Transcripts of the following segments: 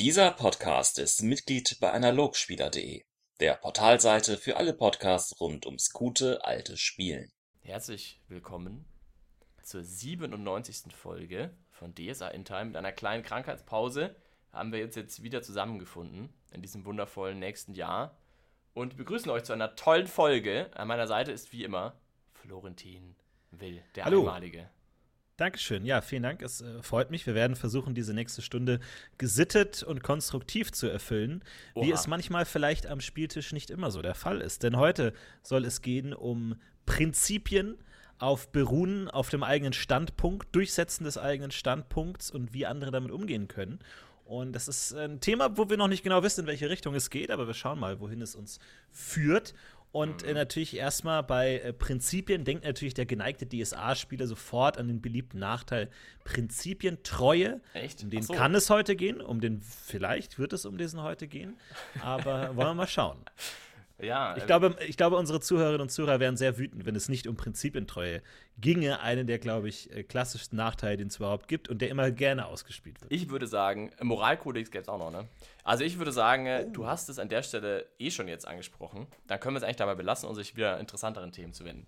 Dieser Podcast ist Mitglied bei Analogspieler.de, der Portalseite für alle Podcasts rund ums gute alte Spielen. Herzlich willkommen zur 97. Folge von DSA in Time. Mit einer kleinen Krankheitspause haben wir jetzt, jetzt wieder zusammengefunden in diesem wundervollen nächsten Jahr und begrüßen euch zu einer tollen Folge. An meiner Seite ist wie immer Florentin Will, der Hallo. einmalige. Dankeschön. Ja, vielen Dank. Es äh, freut mich. Wir werden versuchen, diese nächste Stunde gesittet und konstruktiv zu erfüllen, wie Oha. es manchmal vielleicht am Spieltisch nicht immer so der Fall ist. Denn heute soll es gehen um Prinzipien auf Beruhen auf dem eigenen Standpunkt, Durchsetzen des eigenen Standpunkts und wie andere damit umgehen können. Und das ist ein Thema, wo wir noch nicht genau wissen, in welche Richtung es geht, aber wir schauen mal, wohin es uns führt. Und äh, natürlich erstmal bei äh, Prinzipien denkt natürlich der geneigte DSA-Spieler sofort an den beliebten Nachteil Prinzipientreue. Echt? Um den so. kann es heute gehen, um den vielleicht wird es um diesen heute gehen, aber wollen wir mal schauen. Ja, Ich äh, glaube, ich glaube, unsere Zuhörerinnen und Zuhörer wären sehr wütend, wenn es nicht um Prinzipientreue ginge. Einen der, glaube ich, äh, klassischsten Nachteile, den es überhaupt gibt und der immer gerne ausgespielt wird. Ich würde sagen, äh, Moralkodex gäbe es auch noch, ne? Also ich würde sagen, äh, du hast es an der Stelle eh schon jetzt angesprochen. Dann können wir es eigentlich dabei belassen und sich wieder interessanteren Themen zu wenden.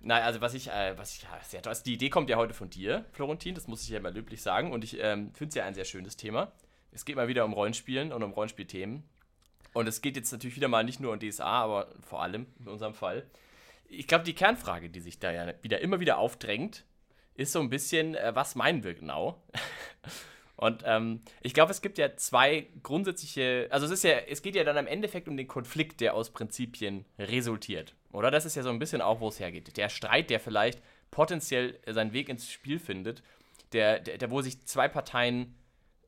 Nein, also was ich, äh, was ich, ja, sehr toll, also die Idee kommt ja heute von dir, Florentin, das muss ich ja mal löblich sagen. Und ich ähm, finde es ja ein sehr schönes Thema. Es geht mal wieder um Rollenspielen und um Rollenspielthemen. Und es geht jetzt natürlich wieder mal nicht nur um DSA, aber vor allem in unserem Fall. Ich glaube, die Kernfrage, die sich da ja wieder immer wieder aufdrängt, ist so ein bisschen, äh, was meinen wir genau? Und ähm, ich glaube, es gibt ja zwei grundsätzliche, also es ist ja, es geht ja dann im Endeffekt um den Konflikt, der aus Prinzipien resultiert. Oder das ist ja so ein bisschen auch, wo es hergeht. Der Streit, der vielleicht potenziell seinen Weg ins Spiel findet, der, der, der wo sich zwei Parteien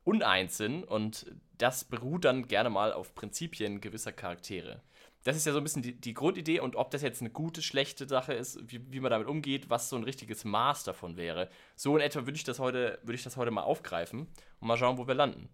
uneins sind und das beruht dann gerne mal auf Prinzipien gewisser Charaktere. Das ist ja so ein bisschen die, die Grundidee und ob das jetzt eine gute, schlechte Sache ist, wie, wie man damit umgeht, was so ein richtiges Maß davon wäre. So in etwa würde ich das heute, ich das heute mal aufgreifen und mal schauen, wo wir landen.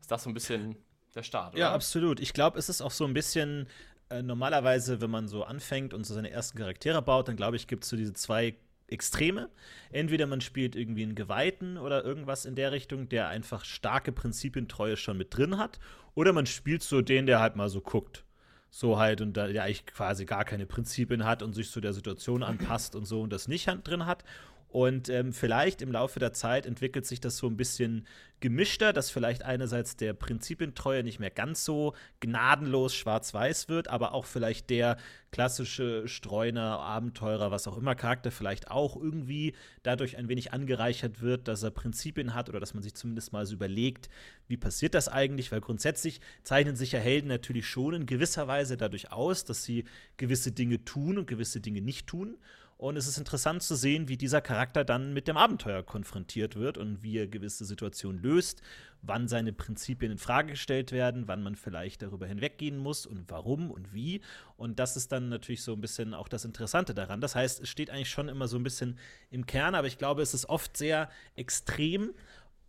Ist das so ein bisschen der Start, Ja, oder? absolut. Ich glaube, es ist auch so ein bisschen äh, normalerweise, wenn man so anfängt und so seine ersten Charaktere baut, dann glaube ich, gibt es so diese zwei Extreme. Entweder man spielt irgendwie einen Geweihten oder irgendwas in der Richtung, der einfach starke Prinzipientreue schon mit drin hat. Oder man spielt so den, der halt mal so guckt. So halt und da, der eigentlich quasi gar keine Prinzipien hat und sich so der Situation anpasst und so und das nicht drin hat. Und ähm, vielleicht im Laufe der Zeit entwickelt sich das so ein bisschen gemischter, dass vielleicht einerseits der Prinzipientreue nicht mehr ganz so gnadenlos schwarz-weiß wird, aber auch vielleicht der klassische Streuner, Abenteurer, was auch immer Charakter vielleicht auch irgendwie dadurch ein wenig angereichert wird, dass er Prinzipien hat oder dass man sich zumindest mal so überlegt, wie passiert das eigentlich? Weil grundsätzlich zeichnen sich ja Helden natürlich schon in gewisser Weise dadurch aus, dass sie gewisse Dinge tun und gewisse Dinge nicht tun. Und es ist interessant zu sehen, wie dieser Charakter dann mit dem Abenteuer konfrontiert wird und wie er gewisse Situationen löst, wann seine Prinzipien in Frage gestellt werden, wann man vielleicht darüber hinweggehen muss und warum und wie. Und das ist dann natürlich so ein bisschen auch das Interessante daran. Das heißt, es steht eigentlich schon immer so ein bisschen im Kern, aber ich glaube, es ist oft sehr extrem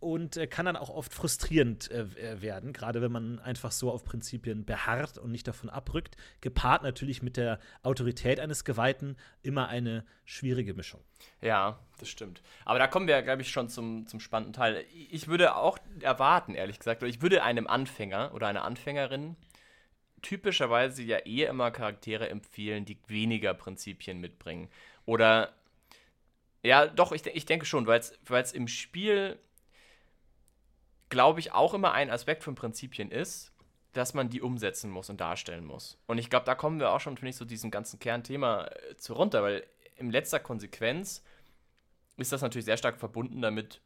und äh, kann dann auch oft frustrierend äh, äh, werden, gerade wenn man einfach so auf Prinzipien beharrt und nicht davon abrückt. Gepaart natürlich mit der Autorität eines Geweihten immer eine schwierige Mischung. Ja, das stimmt. Aber da kommen wir, glaube ich, schon zum, zum spannenden Teil. Ich würde auch erwarten, ehrlich gesagt, oder ich würde einem Anfänger oder einer Anfängerin typischerweise ja eher immer Charaktere empfehlen, die weniger Prinzipien mitbringen. Oder, ja, doch, ich, ich denke schon, weil es im Spiel, glaube ich, auch immer ein Aspekt von Prinzipien ist, dass man die umsetzen muss und darstellen muss. Und ich glaube, da kommen wir auch schon, finde ich, zu diesem ganzen Kernthema äh, zu runter, weil in letzter Konsequenz ist das natürlich sehr stark verbunden damit,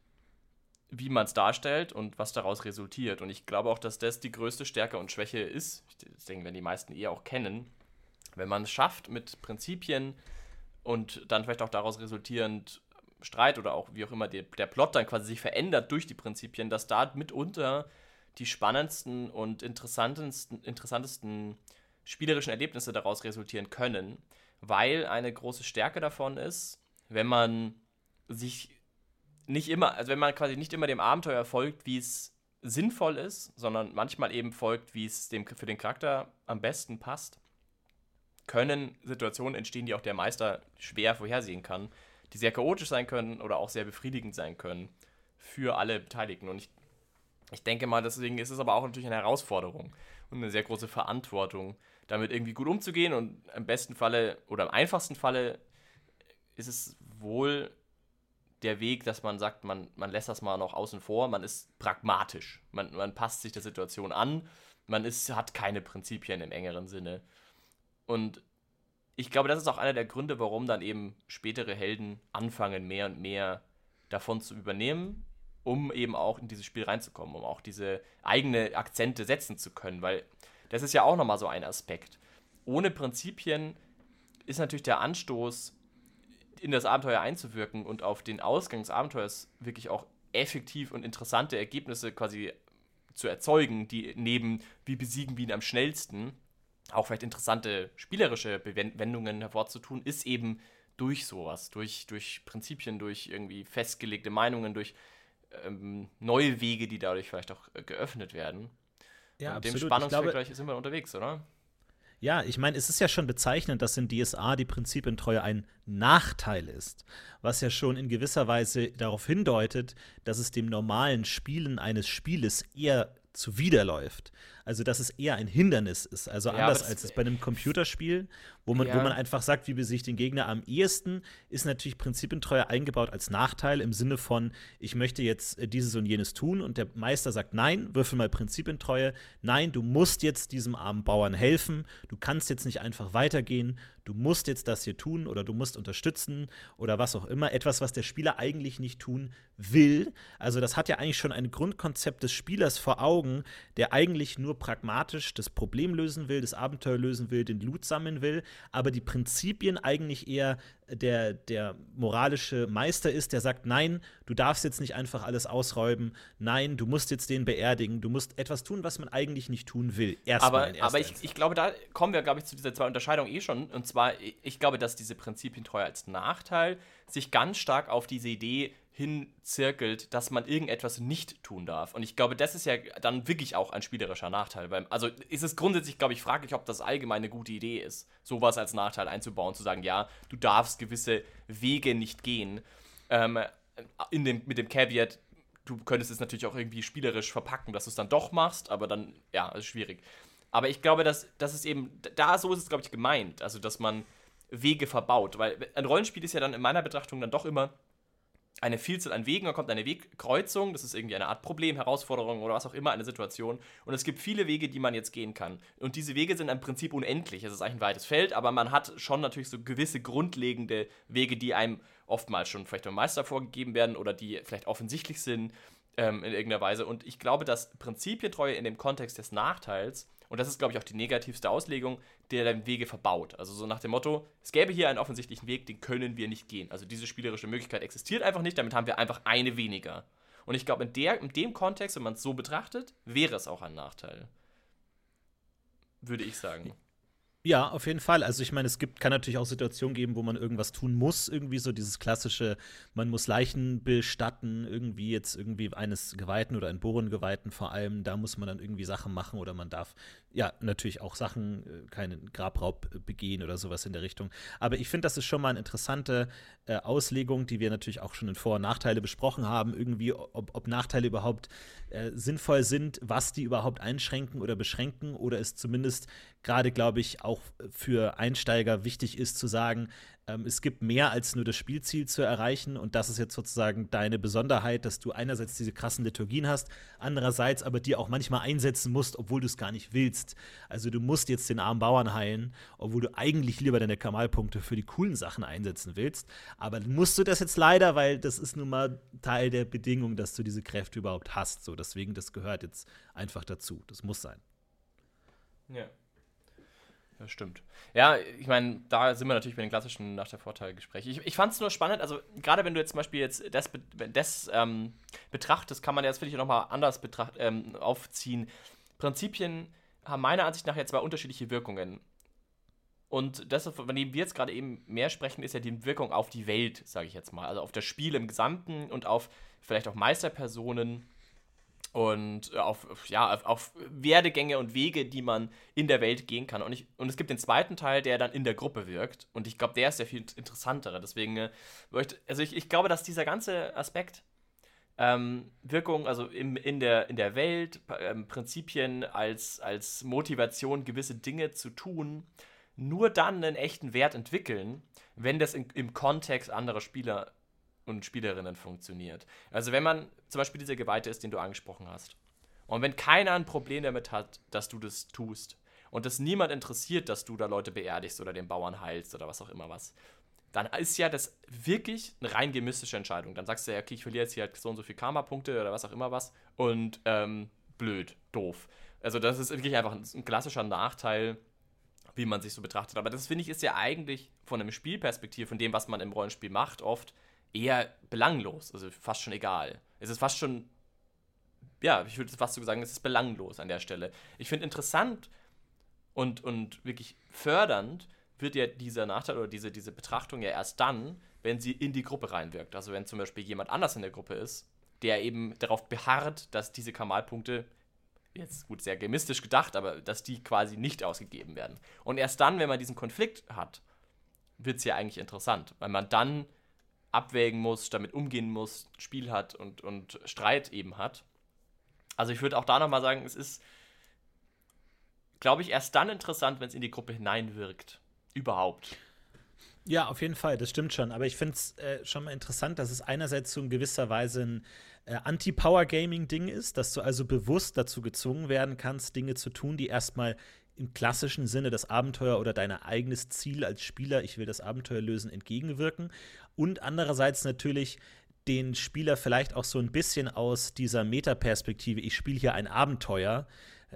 wie man es darstellt und was daraus resultiert. Und ich glaube auch, dass das die größte Stärke und Schwäche ist. Ich denke, wenn die meisten eher auch kennen, wenn man es schafft, mit Prinzipien und dann vielleicht auch daraus resultierend Streit oder auch wie auch immer der, der Plot dann quasi sich verändert durch die Prinzipien, dass da mitunter die spannendsten und interessantesten, interessantesten spielerischen Erlebnisse daraus resultieren können, weil eine große Stärke davon ist, wenn man sich nicht immer, also wenn man quasi nicht immer dem Abenteuer folgt, wie es sinnvoll ist, sondern manchmal eben folgt, wie es dem für den Charakter am besten passt, können Situationen entstehen, die auch der Meister schwer vorhersehen kann, die sehr chaotisch sein können oder auch sehr befriedigend sein können für alle Beteiligten. Und ich Ich denke mal, deswegen ist es aber auch natürlich eine Herausforderung und eine sehr große Verantwortung, damit irgendwie gut umzugehen. Und im besten Falle oder im einfachsten Falle ist es wohl der Weg, dass man sagt, man, man lässt das mal noch außen vor, man ist pragmatisch, man, man passt sich der Situation an, man ist, hat keine Prinzipien im engeren Sinne. Und ich glaube, das ist auch einer der Gründe, warum dann eben spätere Helden anfangen, mehr und mehr davon zu übernehmen, um eben auch in dieses Spiel reinzukommen, um auch diese eigene Akzente setzen zu können, weil das ist ja auch nochmal so ein Aspekt. Ohne Prinzipien ist natürlich der Anstoß, in das Abenteuer einzuwirken und auf den Ausgang des Abenteuers wirklich auch effektiv und interessante Ergebnisse quasi zu erzeugen, die neben wie besiegen wir ihn am schnellsten auch vielleicht interessante spielerische Wendungen hervorzutun, ist eben durch sowas, durch, durch Prinzipien, durch irgendwie festgelegte Meinungen, durch ähm, neue Wege, die dadurch vielleicht auch äh, geöffnet werden. Ja, Und absolut. dem Spannungsfeld sind wir unterwegs, oder? Ja, ich meine, es ist ja schon bezeichnend, dass in DSA die Prinzipientreue ein Nachteil ist, was ja schon in gewisser Weise darauf hindeutet, dass es dem normalen Spielen eines Spieles eher zuwiderläuft. Also, dass es eher ein Hindernis ist. Also Ja, anders als es bei einem Computerspiel, wo man, wo Ja. man einfach sagt, wie besiege ich den Gegner am ehesten, ist natürlich Prinzipientreue eingebaut als Nachteil im Sinne von, ich möchte jetzt äh, dieses und jenes tun und der Meister sagt, nein, würfel mal Prinzipientreue. Nein, du musst jetzt diesem armen Bauern helfen. Du kannst jetzt nicht einfach weitergehen. Du musst jetzt das hier tun oder du musst unterstützen oder was auch immer. Etwas, was der Spieler eigentlich nicht tun will. Also das hat ja eigentlich schon ein Grundkonzept des Spielers vor Augen, der eigentlich nur pragmatisch das Problem lösen will, das Abenteuer lösen will, den Loot sammeln will, aber die Prinzipien eigentlich eher der, der moralische Meister ist, der sagt, nein, du darfst jetzt nicht einfach alles ausräumen, nein, du musst jetzt den beerdigen, du musst etwas tun, was man eigentlich nicht tun will. Erstmal aber, aber ich, ich glaube, da kommen wir, glaube ich, zu dieser zwei Unterscheidung eh schon. Und zwar, ich glaube, dass diese Prinzipientreue als Nachteil sich ganz stark auf diese Idee hinzirkelt, dass man irgendetwas nicht tun darf. Und ich glaube, das ist ja dann wirklich auch ein spielerischer Nachteil. Also ist es grundsätzlich, glaube ich, fraglich, ob das allgemein eine gute Idee ist, sowas als Nachteil einzubauen, zu sagen, ja, du darfst gewisse Wege nicht gehen. Ähm, in dem, mit dem Caveat, du könntest es natürlich auch irgendwie spielerisch verpacken, dass du es dann doch machst, aber dann, ja, ist schwierig. Aber ich glaube, dass das ist eben, da so ist es, glaube ich, gemeint. Also, dass man Wege verbaut. Weil ein Rollenspiel ist ja dann in meiner Betrachtung dann doch immer eine Vielzahl an Wegen, da kommt eine Wegkreuzung, das ist irgendwie eine Art Problem, Herausforderung oder was auch immer, eine Situation. Und es gibt viele Wege, die man jetzt gehen kann. Und diese Wege sind im Prinzip unendlich. Es ist eigentlich ein weites Feld, aber man hat schon natürlich so gewisse grundlegende Wege, die einem oftmals schon vielleicht vom Meister vorgegeben werden oder die vielleicht offensichtlich sind ähm, in irgendeiner Weise. Und ich glaube, dass Prinzipientreue in dem Kontext des Nachteils, und das ist, glaube ich, auch die negativste Auslegung, der dann Wege verbaut. Also so nach dem Motto, es gäbe hier einen offensichtlichen Weg, den können wir nicht gehen. Also diese spielerische Möglichkeit existiert einfach nicht, damit haben wir einfach eine weniger. Und ich glaube, in, in dem Kontext, wenn man es so betrachtet, wäre es auch ein Nachteil. Würde ich sagen. Ja, auf jeden Fall. Also ich meine, es gibt, kann natürlich auch Situationen geben, wo man irgendwas tun muss. Irgendwie so dieses klassische, man muss Leichen bestatten, irgendwie jetzt irgendwie eines Geweihten oder ein Bohrengeweihten vor allem. Da muss man dann irgendwie Sachen machen oder man darf ja natürlich auch Sachen, äh, keinen Grabraub äh, begehen oder sowas in der Richtung. Aber ich finde, das ist schon mal eine interessante äh, Auslegung, die wir natürlich auch schon in Vor- und Nachteile besprochen haben. Irgendwie, ob, ob Nachteile überhaupt äh, sinnvoll sind, was die überhaupt einschränken oder beschränken oder es zumindest gerade, glaube ich, auch für Einsteiger wichtig ist zu sagen, ähm, es gibt mehr als nur das Spielziel zu erreichen und das ist jetzt sozusagen deine Besonderheit, dass du einerseits diese krassen Liturgien hast, andererseits aber die auch manchmal einsetzen musst, obwohl du es gar nicht willst. Also du musst jetzt den armen Bauern heilen, obwohl du eigentlich lieber deine Kamalpunkte für die coolen Sachen einsetzen willst. Aber musst du das jetzt leider, weil das ist nun mal Teil der Bedingung, dass du diese Kräfte überhaupt hast. So, deswegen, das gehört jetzt einfach dazu. Das muss sein. Ja. Das stimmt. Ja, ich meine, da sind wir natürlich bei den klassischen nach der Vorteilgespräch. Ich, ich fand es nur spannend, also gerade wenn du jetzt zum Beispiel jetzt das, das ähm, betrachtest, kann man ja das finde ich nochmal anders betracht, ähm, aufziehen. Prinzipien haben meiner Ansicht nach ja zwei unterschiedliche Wirkungen. Und das, von dem wir jetzt gerade eben mehr sprechen, ist ja die Wirkung auf die Welt, sage ich jetzt mal. Also auf das Spiel im Gesamten und auf vielleicht auch Meisterpersonen und äh, auf, ja, auf, auf Werdegänge und Wege, die man in der Welt gehen kann. Und, ich, und es gibt den zweiten Teil, der dann in der Gruppe wirkt. Und ich glaube, der ist der viel interessantere. Deswegen, äh, also ich, ich glaube, dass dieser ganze Aspekt ähm, Wirkung, also im, in, der, in der Welt, ähm, Prinzipien als, als Motivation, gewisse Dinge zu tun, nur dann einen echten Wert entwickeln, wenn das in, im Kontext anderer Spieler und Spielerinnen funktioniert. Also wenn man zum Beispiel dieser Geweihte ist, den du angesprochen hast, und wenn keiner ein Problem damit hat, dass du das tust, und es niemand interessiert, dass du da Leute beerdigst oder den Bauern heilst oder was auch immer was, dann ist ja das wirklich eine rein gemistische Entscheidung. Dann sagst du ja, okay, ich verliere jetzt hier halt so und so viele Karma-Punkte oder was auch immer was und ähm, blöd, doof. Also das ist wirklich einfach ein, ein klassischer Nachteil, wie man sich so betrachtet. Aber das finde ich ist ja eigentlich von einem Spielperspektiv, von dem, was man im Rollenspiel macht, oft eher belanglos. Also fast schon egal. Es ist fast schon, ja, ich würde fast so sagen, es ist belanglos an der Stelle. Ich finde interessant und, und wirklich fördernd, wird ja dieser Nachteil oder diese, diese Betrachtung ja erst dann, wenn sie in die Gruppe reinwirkt. Also wenn zum Beispiel jemand anders in der Gruppe ist, der eben darauf beharrt, dass diese Kamalpunkte, jetzt gut, sehr gemistisch gedacht, aber dass die quasi nicht ausgegeben werden. Und erst dann, wenn man diesen Konflikt hat, wird es ja eigentlich interessant, weil man dann abwägen muss, damit umgehen muss, Spiel hat und, und Streit eben hat. Also ich würde auch da nochmal sagen, es ist, glaube ich, erst dann interessant, wenn es in die Gruppe hineinwirkt überhaupt. Ja, auf jeden Fall, das stimmt schon. Aber ich finde es äh, schon mal interessant, dass es einerseits so in gewisser Weise ein äh, Anti-Power-Gaming-Ding ist, dass du also bewusst dazu gezwungen werden kannst, Dinge zu tun, die erstmal im klassischen Sinne das Abenteuer oder dein eigenes Ziel als Spieler, ich will das Abenteuer lösen, entgegenwirken. Und andererseits natürlich den Spieler vielleicht auch so ein bisschen aus dieser Metaperspektive, ich spiele hier ein Abenteuer,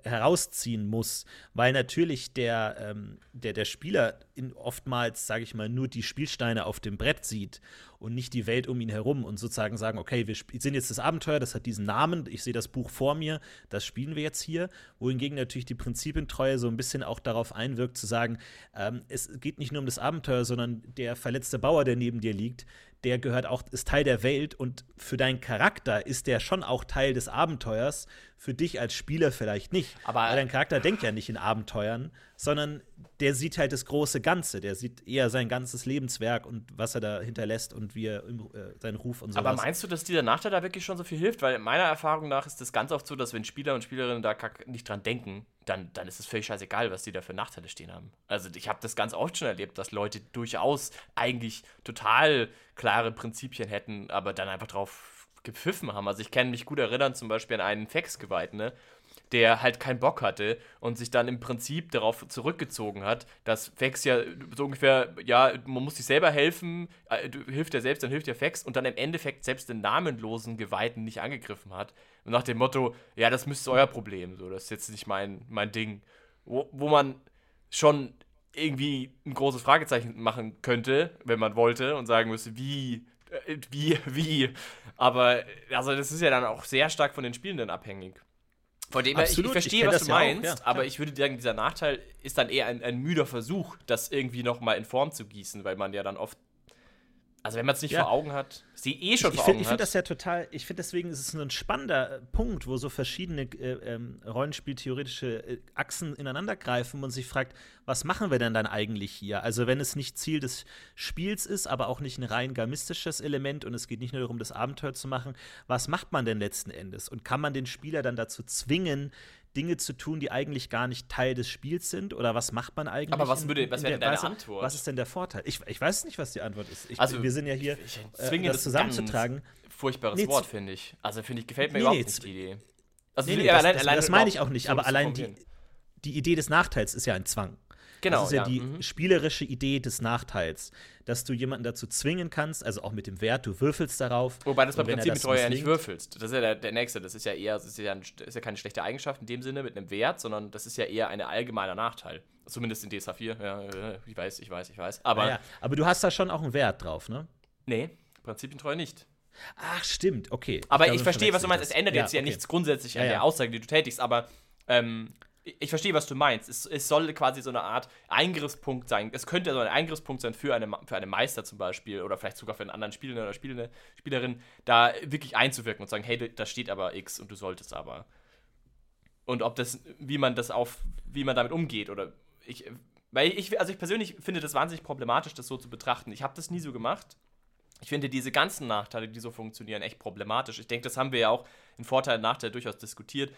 herausziehen muss, weil natürlich der, ähm, der, der Spieler oftmals, sage ich mal, nur die Spielsteine auf dem Brett sieht und nicht die Welt um ihn herum und sozusagen sagen, okay, wir sind jetzt das Abenteuer, das hat diesen Namen, ich sehe das Buch vor mir, das spielen wir jetzt hier, wohingegen natürlich die Prinzipientreue so ein bisschen auch darauf einwirkt, zu sagen, ähm, es geht nicht nur um das Abenteuer, sondern der verletzte Bauer, der neben dir liegt, der gehört auch, ist Teil der Welt und für deinen Charakter ist der schon auch Teil des Abenteuers, für dich als Spieler vielleicht nicht. Aber Weil dein Charakter denkt ja nicht in Abenteuern, sondern der sieht halt das große Ganze. Der sieht eher sein ganzes Lebenswerk und was er da hinterlässt und wie er äh, seinen Ruf und so Aber meinst du, dass dieser Nachteil da wirklich schon so viel hilft? Weil meiner Erfahrung nach ist es ganz oft so, dass wenn Spieler und Spielerinnen da nicht dran denken, dann, dann ist es völlig scheißegal, was die da für Nachteile stehen haben. Also ich habe das ganz oft schon erlebt, dass Leute durchaus eigentlich total klare Prinzipien hätten, aber dann einfach drauf gepfiffen haben. Also ich kann mich gut erinnern zum Beispiel an einen Fax-Geweihten, ne? der halt keinen Bock hatte und sich dann im Prinzip darauf zurückgezogen hat, dass Fex ja so ungefähr, ja, man muss sich selber helfen, äh, hilft ja selbst, dann hilft ja Fex und dann im Endeffekt selbst den namenlosen Geweihten nicht angegriffen hat. Und nach dem Motto, ja, das müsste euer Problem, so, das ist jetzt nicht mein, mein Ding. Wo, wo man schon irgendwie ein großes Fragezeichen machen könnte, wenn man wollte und sagen müsste, wie, wie, wie. Aber also das ist ja dann auch sehr stark von den Spielenden abhängig. Von dem Absolut. ich, ich verstehe, ich was du meinst, auch, ja, aber ich würde sagen, dieser Nachteil ist dann eher ein, ein müder Versuch, das irgendwie nochmal in Form zu gießen, weil man ja dann oft also wenn man es nicht ja. vor Augen hat, sie eh schon ich, vor find, Augen ich finde das ja total, ich finde deswegen ist es so ein spannender äh, Punkt, wo so verschiedene äh, ähm, Rollenspieltheoretische äh, Achsen ineinander greifen und sich fragt, was machen wir denn dann eigentlich hier? Also wenn es nicht Ziel des Spiels ist, aber auch nicht ein rein gamistisches Element und es geht nicht nur darum, das Abenteuer zu machen, was macht man denn letzten Endes? Und kann man den Spieler dann dazu zwingen, Dinge zu tun, die eigentlich gar nicht Teil des Spiels sind? Oder was macht man eigentlich? Aber was, würde, was wäre denn deine Weise? Antwort? Was ist denn der Vorteil? Ich, ich weiß nicht, was die Antwort ist. Ich, also, wir sind ja hier, ich, ich äh, das zusammenzutragen. Furchtbares nee, Wort, finde ich. Also, finde ich, gefällt mir nee, überhaupt nee, nicht die Idee. Also, nee, nee, das, allein, das, allein das meine ich auch nicht, aber allein die, die Idee des Nachteils ist ja ein Zwang. Genau. Das ist ja, ja. die mhm. spielerische Idee des Nachteils, dass du jemanden dazu zwingen kannst, also auch mit dem Wert, du würfelst darauf. Wobei das beim Prinzipbetreuer ja nicht würfelst. Das ist ja der, der, nächste. Das ist ja eher, das ist ja, ein, das ist ja keine schlechte Eigenschaft in dem Sinne mit einem Wert, sondern das ist ja eher ein allgemeiner Nachteil. Zumindest in DSA 4. Ja, ich weiß, ich weiß, ich weiß. Aber, ja, aber du hast da schon auch einen Wert drauf, ne? Nee, Prinzipientreu nicht. Ach, stimmt, okay. Aber ich, ich verstehe, was du meinst. Es ändert jetzt ja, okay. nichts grundsätzlich an der Aussage, die du tätigst, aber ähm, ich verstehe, was du meinst. Es, es, soll quasi so eine Art Eingriffspunkt sein. Es könnte so ein Eingriffspunkt sein für eine, für eine Meister zum Beispiel oder vielleicht sogar für einen anderen Spieler oder Spielende, Spielerin, da wirklich einzuwirken und sagen, hey, da steht aber X und du solltest aber. Und ob das, wie man das auf, wie man damit umgeht oder ich, weil ich, also ich persönlich finde das wahnsinnig problematisch, das so zu betrachten. Ich habe das nie so gemacht. Ich finde diese ganzen Nachteile, die so funktionieren, echt problematisch. Ich denke, das haben wir ja auch in Vorteil und Nachteil durchaus diskutiert.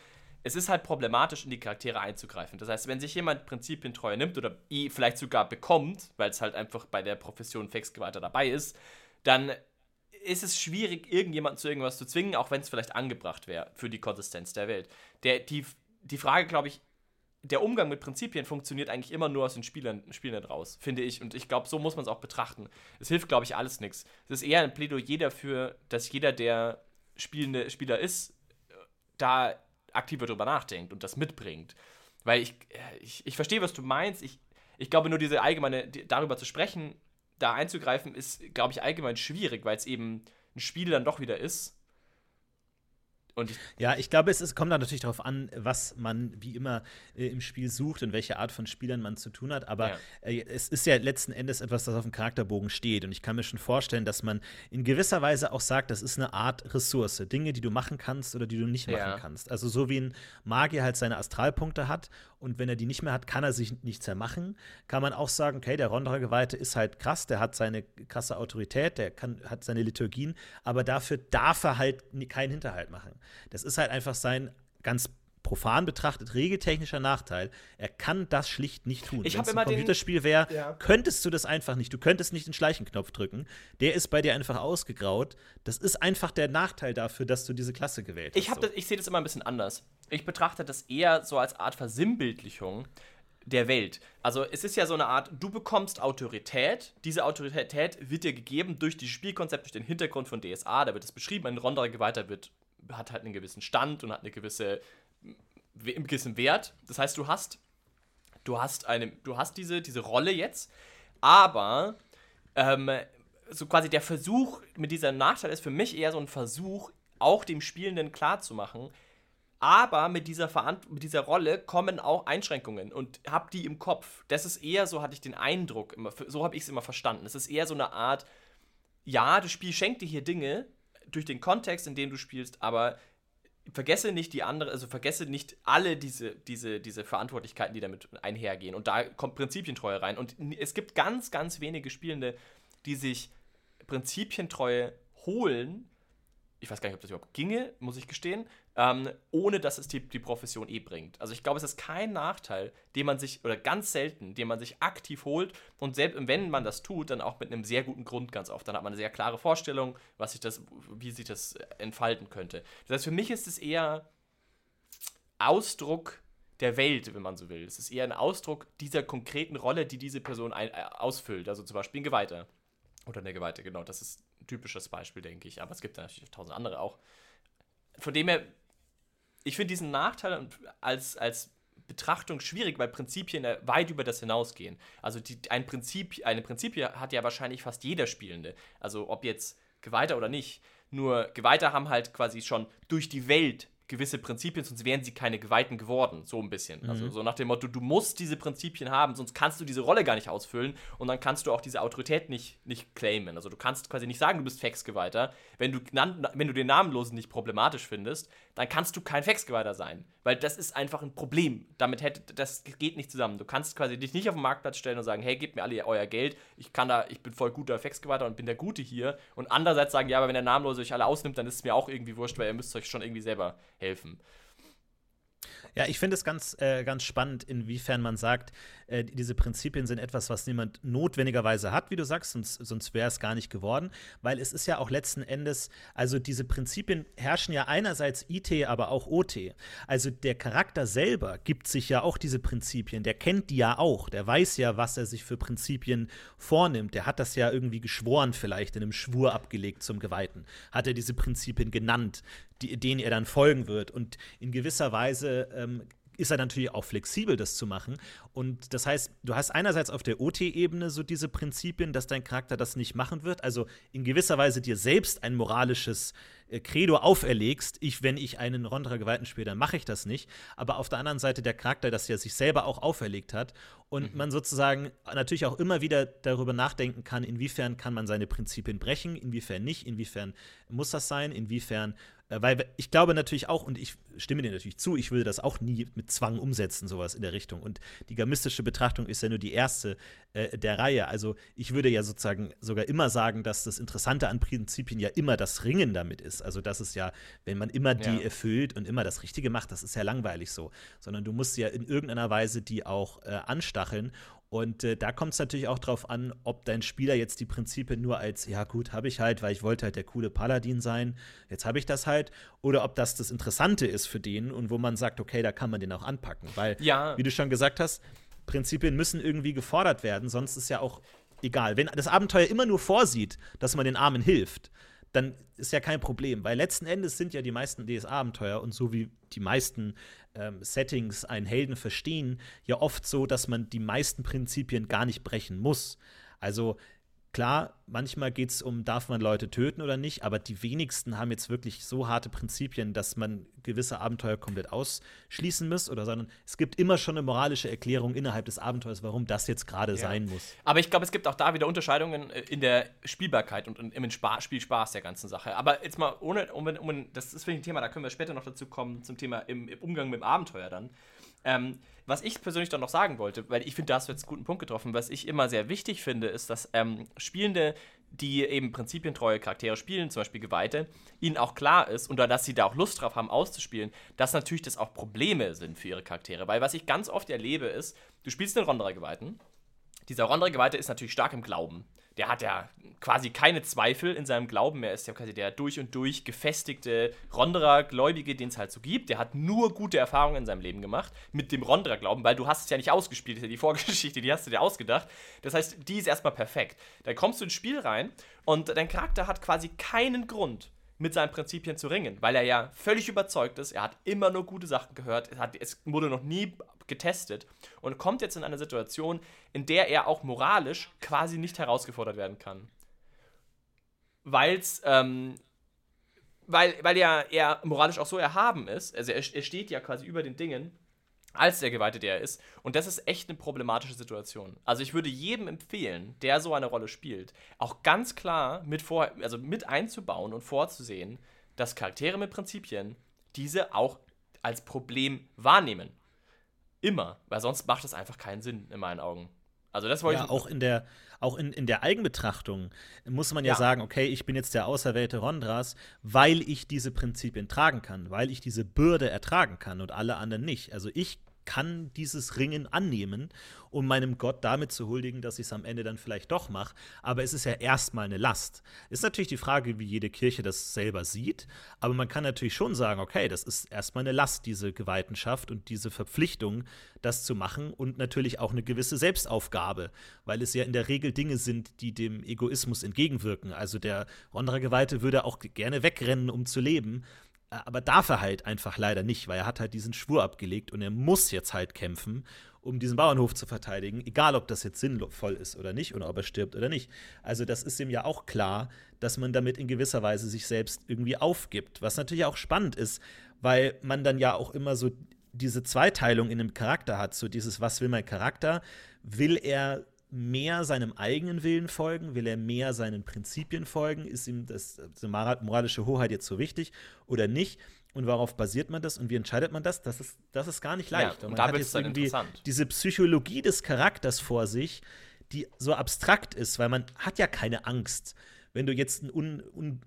Es ist halt problematisch, in die Charaktere einzugreifen. Das heißt, wenn sich jemand Prinzipien treu nimmt oder vielleicht sogar bekommt, weil es halt einfach bei der Profession Fexgeweihter dabei ist, dann ist es schwierig, irgendjemanden zu irgendwas zu zwingen, auch wenn es vielleicht angebracht wäre für die Konsistenz der Welt. Der, die, die Frage, glaube ich, der Umgang mit Prinzipien funktioniert eigentlich immer nur aus den Spielern, Spielern raus, finde ich. Und ich glaube, so muss man es auch betrachten. Es hilft, glaube ich, alles nichts. Es ist eher ein Plädoyer dafür, dass jeder, der spielende Spieler ist, da aktiver drüber nachdenkt und das mitbringt. Weil ich, ich, ich verstehe, was du meinst. Ich, ich glaube nur, diese allgemeine, darüber zu sprechen, da einzugreifen, ist, glaube ich, allgemein schwierig, weil es eben ein Spiel dann doch wieder ist ich ja, ich glaube, es, es kommt dann natürlich darauf an, was man wie immer äh, im Spiel sucht und welche Art von Spielern man zu tun hat. Aber ja. äh, es ist ja letzten Endes etwas, das auf dem Charakterbogen steht. Und ich kann mir schon vorstellen, dass man in gewisser Weise auch sagt, das ist eine Art Ressource. Dinge, die du machen kannst oder die du nicht machen ja. kannst. Also so wie ein Magier halt seine Astralpunkte hat und wenn er die nicht mehr hat, kann er sich nichts mehr machen, kann man auch sagen, okay, der Rondra-Geweihte ist halt krass, der hat seine krasse Autorität, der kann, hat seine Liturgien, aber dafür darf er halt keinen Hinterhalt machen. Das ist halt einfach sein ganz profan betrachtet regeltechnischer Nachteil. Er kann das schlicht nicht tun. Wenn es ein Computerspiel wäre, ja. könntest du das einfach nicht. Du könntest nicht den Schleichenknopf drücken. Der ist bei dir einfach ausgegraut. Das ist einfach der Nachteil dafür, dass du diese Klasse gewählt hast. Ich, so. ich sehe das immer ein bisschen anders. Ich betrachte das eher so als Art Versinnbildlichung der Welt. Also es ist ja so eine Art, du bekommst Autorität. Diese Autorität wird dir gegeben durch die Spielkonzept, durch den Hintergrund von DSA. Da wird es beschrieben, ein Ronderer Geweihter wird hat halt einen gewissen Stand und hat eine gewisse einen gewissen Wert. Das heißt, du hast du hast eine du hast diese diese Rolle jetzt, aber ähm, so quasi der Versuch mit dieser Nachteil ist für mich eher so ein Versuch, auch dem Spielenden klarzumachen, aber mit dieser, Verant mit dieser Rolle kommen auch Einschränkungen und hab die im Kopf. Das ist eher so, hatte ich den Eindruck, immer, so habe ich es immer verstanden. Es ist eher so eine Art, ja, das Spiel schenkt dir hier Dinge, durch den Kontext, in dem du spielst, aber vergesse nicht die andere, also vergesse nicht alle diese, diese, diese Verantwortlichkeiten, die damit einhergehen. Und da kommt Prinzipientreue rein. Und es gibt ganz, ganz wenige Spielende, die sich Prinzipientreue holen, ich weiß gar nicht, ob das überhaupt ginge, muss ich gestehen, ähm, ohne dass es die, die Profession eh bringt. Also ich glaube, es ist kein Nachteil, den man sich, oder ganz selten, den man sich aktiv holt und selbst wenn man das tut, dann auch mit einem sehr guten Grund ganz oft. Dann hat man eine sehr klare Vorstellung, was sich das, wie sich das entfalten könnte. Das heißt, für mich ist es eher Ausdruck der Welt, wenn man so will. Es ist eher ein Ausdruck dieser konkreten Rolle, die diese Person ein, äh, ausfüllt. Also zum Beispiel ein Geweihter. Oder eine Geweihte, genau. Das ist typisches Beispiel, denke ich. Aber es gibt natürlich tausend andere auch. Von dem her, ich finde diesen Nachteil als, als Betrachtung schwierig, weil Prinzipien weit über das hinausgehen. Also die, ein Prinzip, eine Prinzipie hat ja wahrscheinlich fast jeder Spielende. Also ob jetzt Geweihter oder nicht. Nur Geweihter haben halt quasi schon durch die Welt gewisse Prinzipien, sonst wären sie keine Geweihten geworden, so ein bisschen. Also mhm. Also so nach dem Motto, du musst diese Prinzipien haben, sonst kannst du diese Rolle gar nicht ausfüllen und dann kannst du auch diese Autorität nicht, nicht claimen. Also du kannst quasi nicht sagen, du bist Fax-Geweihter. Wenn du, wenn du den Namenlosen nicht problematisch findest, dann kannst du kein Fax-Geweihter sein. Weil das ist einfach ein Problem. Damit hätte, das geht nicht zusammen. Du kannst quasi dich nicht auf den Marktplatz stellen und sagen, hey, gebt mir alle euer Geld, ich kann da, ich bin voll guter Fax-Geweihter und bin der Gute hier. Und andererseits sagen, ja, aber wenn der Namenlose euch alle ausnimmt, dann ist es mir auch irgendwie wurscht, weil ihr müsst euch schon irgendwie selber helfen. Ja, ich finde es ganz, äh, ganz spannend, inwiefern man sagt, äh, diese Prinzipien sind etwas, was niemand notwendigerweise hat, wie du sagst, sonst, sonst wäre es gar nicht geworden, weil es ist ja auch letzten Endes, also diese Prinzipien herrschen ja einerseits IT, aber auch OT. Also der Charakter selber gibt sich ja auch diese Prinzipien, der kennt die ja auch, der weiß ja, was er sich für Prinzipien vornimmt, der hat das ja irgendwie geschworen vielleicht, in einem Schwur abgelegt zum Geweihten, hat er diese Prinzipien genannt die, denen er dann folgen wird. Und in gewisser Weise ähm, ist er natürlich auch flexibel, das zu machen. Und das heißt, du hast einerseits auf der OT-Ebene so diese Prinzipien, dass dein Charakter das nicht machen wird. Also in gewisser Weise dir selbst ein moralisches äh, Credo auferlegst, ich, wenn ich einen Rondra Geweihten spiele, dann mache ich das nicht. Aber auf der anderen Seite der Charakter, dass er sich selber auch auferlegt hat und mhm. man sozusagen natürlich auch immer wieder darüber nachdenken kann, inwiefern kann man seine Prinzipien brechen, inwiefern nicht, inwiefern muss das sein, inwiefern weil ich glaube natürlich auch, und ich stimme dir natürlich zu, ich würde das auch nie mit Zwang umsetzen, sowas in der Richtung. Und die gamistische Betrachtung ist ja nur die erste äh, der Reihe. Also ich würde ja sozusagen sogar immer sagen, dass das Interessante an Prinzipien ja immer das Ringen damit ist. Also das ist ja, wenn man immer die ja. erfüllt und immer das Richtige macht, das ist ja langweilig so. Sondern du musst ja in irgendeiner Weise die auch äh, anstacheln. Und äh, da kommt es natürlich auch drauf an, ob dein Spieler jetzt die Prinzipien nur als, ja gut, habe ich halt, weil ich wollte halt der coole Paladin sein, jetzt habe ich das halt, oder ob das das Interessante ist für den und wo man sagt, okay, da kann man den auch anpacken. Weil, ja. wie du schon gesagt hast, Prinzipien müssen irgendwie gefordert werden, sonst ist ja auch egal. Wenn das Abenteuer immer nur vorsieht, dass man den Armen hilft, dann ist ja kein Problem, weil letzten Endes sind ja die meisten DS-Abenteuer und so wie die meisten ähm, Settings einen Helden verstehen, ja oft so, dass man die meisten Prinzipien gar nicht brechen muss. Also Klar, manchmal geht es um, darf man Leute töten oder nicht, aber die wenigsten haben jetzt wirklich so harte Prinzipien, dass man gewisse Abenteuer komplett ausschließen muss, oder sondern es gibt immer schon eine moralische Erklärung innerhalb des Abenteuers, warum das jetzt gerade ja. sein muss. Aber ich glaube, es gibt auch da wieder Unterscheidungen äh, in der Spielbarkeit und im Spielspaß der ganzen Sache. Aber jetzt mal ohne, um, um, das ist vielleicht ein Thema, da können wir später noch dazu kommen, zum Thema im, im Umgang mit dem Abenteuer dann. Ähm, was ich persönlich dann noch sagen wollte, weil ich finde, da hast du jetzt einen guten Punkt getroffen, was ich immer sehr wichtig finde, ist, dass ähm, Spielende, die eben prinzipientreue Charaktere spielen, zum Beispiel Geweihte, ihnen auch klar ist und dass sie da auch Lust drauf haben, auszuspielen, dass natürlich das auch Probleme sind für ihre Charaktere. Weil was ich ganz oft erlebe, ist, du spielst den Ronderer-Geweihten, dieser Ronderer-Geweihte ist natürlich stark im Glauben der hat ja quasi keine Zweifel in seinem Glauben. Er ist ja quasi der durch und durch gefestigte Ronderer-Gläubige, den es halt so gibt. Der hat nur gute Erfahrungen in seinem Leben gemacht mit dem Ronderer-Glauben, weil du hast es ja nicht ausgespielt, die Vorgeschichte, die hast du dir ausgedacht. Das heißt, die ist erstmal perfekt. Dann kommst du ins Spiel rein und dein Charakter hat quasi keinen Grund, mit seinen Prinzipien zu ringen, weil er ja völlig überzeugt ist, er hat immer nur gute Sachen gehört, es, hat, es wurde noch nie getestet und kommt jetzt in eine Situation, in der er auch moralisch quasi nicht herausgefordert werden kann. Weil's, ähm, weil, weil er, er moralisch auch so erhaben ist, also er, er steht ja quasi über den Dingen, als der Geweihte, der er ist. Und das ist echt eine problematische Situation. Also ich würde jedem empfehlen, der so eine Rolle spielt, auch ganz klar mit, vor, also mit einzubauen und vorzusehen, dass Charaktere mit Prinzipien diese auch als Problem wahrnehmen. Immer, weil sonst macht das einfach keinen Sinn in meinen Augen. Also das wollte ja, ich auch in der auch in, in der Eigenbetrachtung muss man ja, ja, sagen, okay, ich bin jetzt der auserwählte Rondras, weil ich diese Prinzipien tragen kann, weil ich diese Bürde ertragen kann und alle anderen nicht. Also ich kann dieses Ringen annehmen, um meinem Gott damit zu huldigen, dass ich es am Ende dann vielleicht doch mache. Aber es ist ja erstmal eine Last. Ist natürlich die Frage, wie jede Kirche das selber sieht. Aber man kann natürlich schon sagen, okay, das ist erstmal eine Last, diese Geweihtenschaft und diese Verpflichtung, das zu machen. Und natürlich auch eine gewisse Selbstaufgabe, weil es ja in der Regel Dinge sind, die dem Egoismus entgegenwirken. Also der Wanderer-Geweihte würde auch gerne wegrennen, um zu leben. Aber darf er halt einfach leider nicht, weil er hat halt diesen Schwur abgelegt und er muss jetzt halt kämpfen, um diesen Bauernhof zu verteidigen, egal ob das jetzt sinnvoll ist oder nicht oder ob er stirbt oder nicht. Also das ist ihm ja auch klar, dass man damit in gewisser Weise sich selbst irgendwie aufgibt, was natürlich auch spannend ist, weil man dann ja auch immer so diese Zweiteilung in einem Charakter hat, so dieses, was will mein Charakter? Will er mehr seinem eigenen Willen folgen? Will er mehr seinen Prinzipien folgen? Ist ihm das, die moralische Hoheit jetzt so wichtig oder nicht? Und worauf basiert man das und wie entscheidet man das? Das ist, das ist gar nicht leicht. Ja, und, und da wird es dann interessant. Diese Psychologie des Charakters vor sich, die so abstrakt ist, weil man hat ja keine Angst. Wenn du jetzt einen un,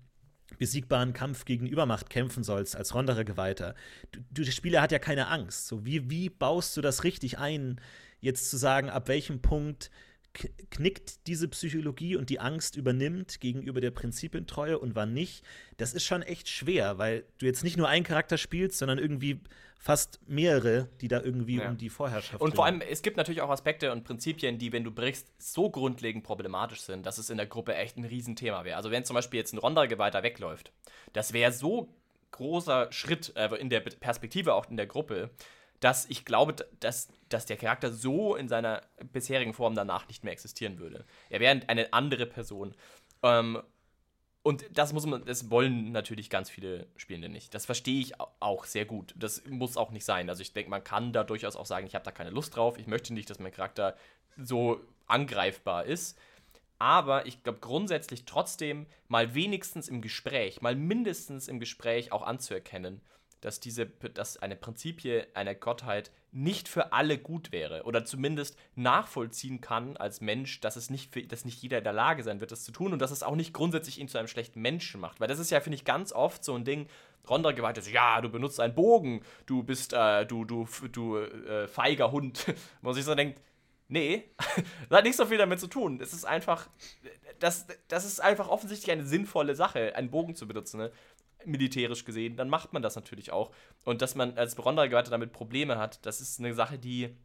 unbesiegbaren Kampf gegen Übermacht kämpfen sollst als Ronderer Geweihter, du, du, der Spieler hat ja keine Angst. So, wie, wie baust du das richtig ein, jetzt zu sagen, ab welchem Punkt knickt diese Psychologie und die Angst übernimmt gegenüber der Prinzipientreue und wann nicht, das ist schon echt schwer, weil du jetzt nicht nur einen Charakter spielst, sondern irgendwie fast mehrere, die da irgendwie ja. um die Vorherrschaft Und vor allem, es gibt natürlich auch Aspekte und Prinzipien, die, wenn du brichst, so grundlegend problematisch sind, dass es in der Gruppe echt ein Riesenthema wäre. Also wenn zum Beispiel jetzt ein Rondergeweihter wegläuft, das wäre so großer Schritt äh, in der Perspektive auch in der Gruppe, dass ich glaube, dass, dass der Charakter so in seiner bisherigen Form danach nicht mehr existieren würde. Er wäre eine andere Person. Ähm, Und das muss man, das wollen natürlich ganz viele Spielende nicht. Das verstehe ich auch sehr gut. Das muss auch nicht sein. Also ich denke, man kann da durchaus auch sagen, ich habe da keine Lust drauf. Ich möchte nicht, dass mein Charakter so angreifbar ist. Aber ich glaube grundsätzlich trotzdem mal wenigstens im Gespräch, mal mindestens im Gespräch auch anzuerkennen, dass diese, dass eine Prinzipie einer Gottheit nicht für alle gut wäre oder zumindest nachvollziehen kann als Mensch, dass es nicht für, dass nicht jeder in der Lage sein wird, das zu tun und dass es auch nicht grundsätzlich ihn zu einem schlechten Menschen macht, weil das ist ja finde ich ganz oft so ein Ding. Rondra geweiht ist, ja, du benutzt einen Bogen, du bist, äh, du, du, du, äh, feiger Hund. Man sich so denkt, nee, das hat nicht so viel damit zu tun. Es ist einfach, das, das ist einfach offensichtlich eine sinnvolle Sache, einen Bogen zu benutzen. Ne? Militärisch gesehen, dann macht man das natürlich auch. Und dass man als Ronda-Geweihter damit Probleme hat, das ist eine Sache, die,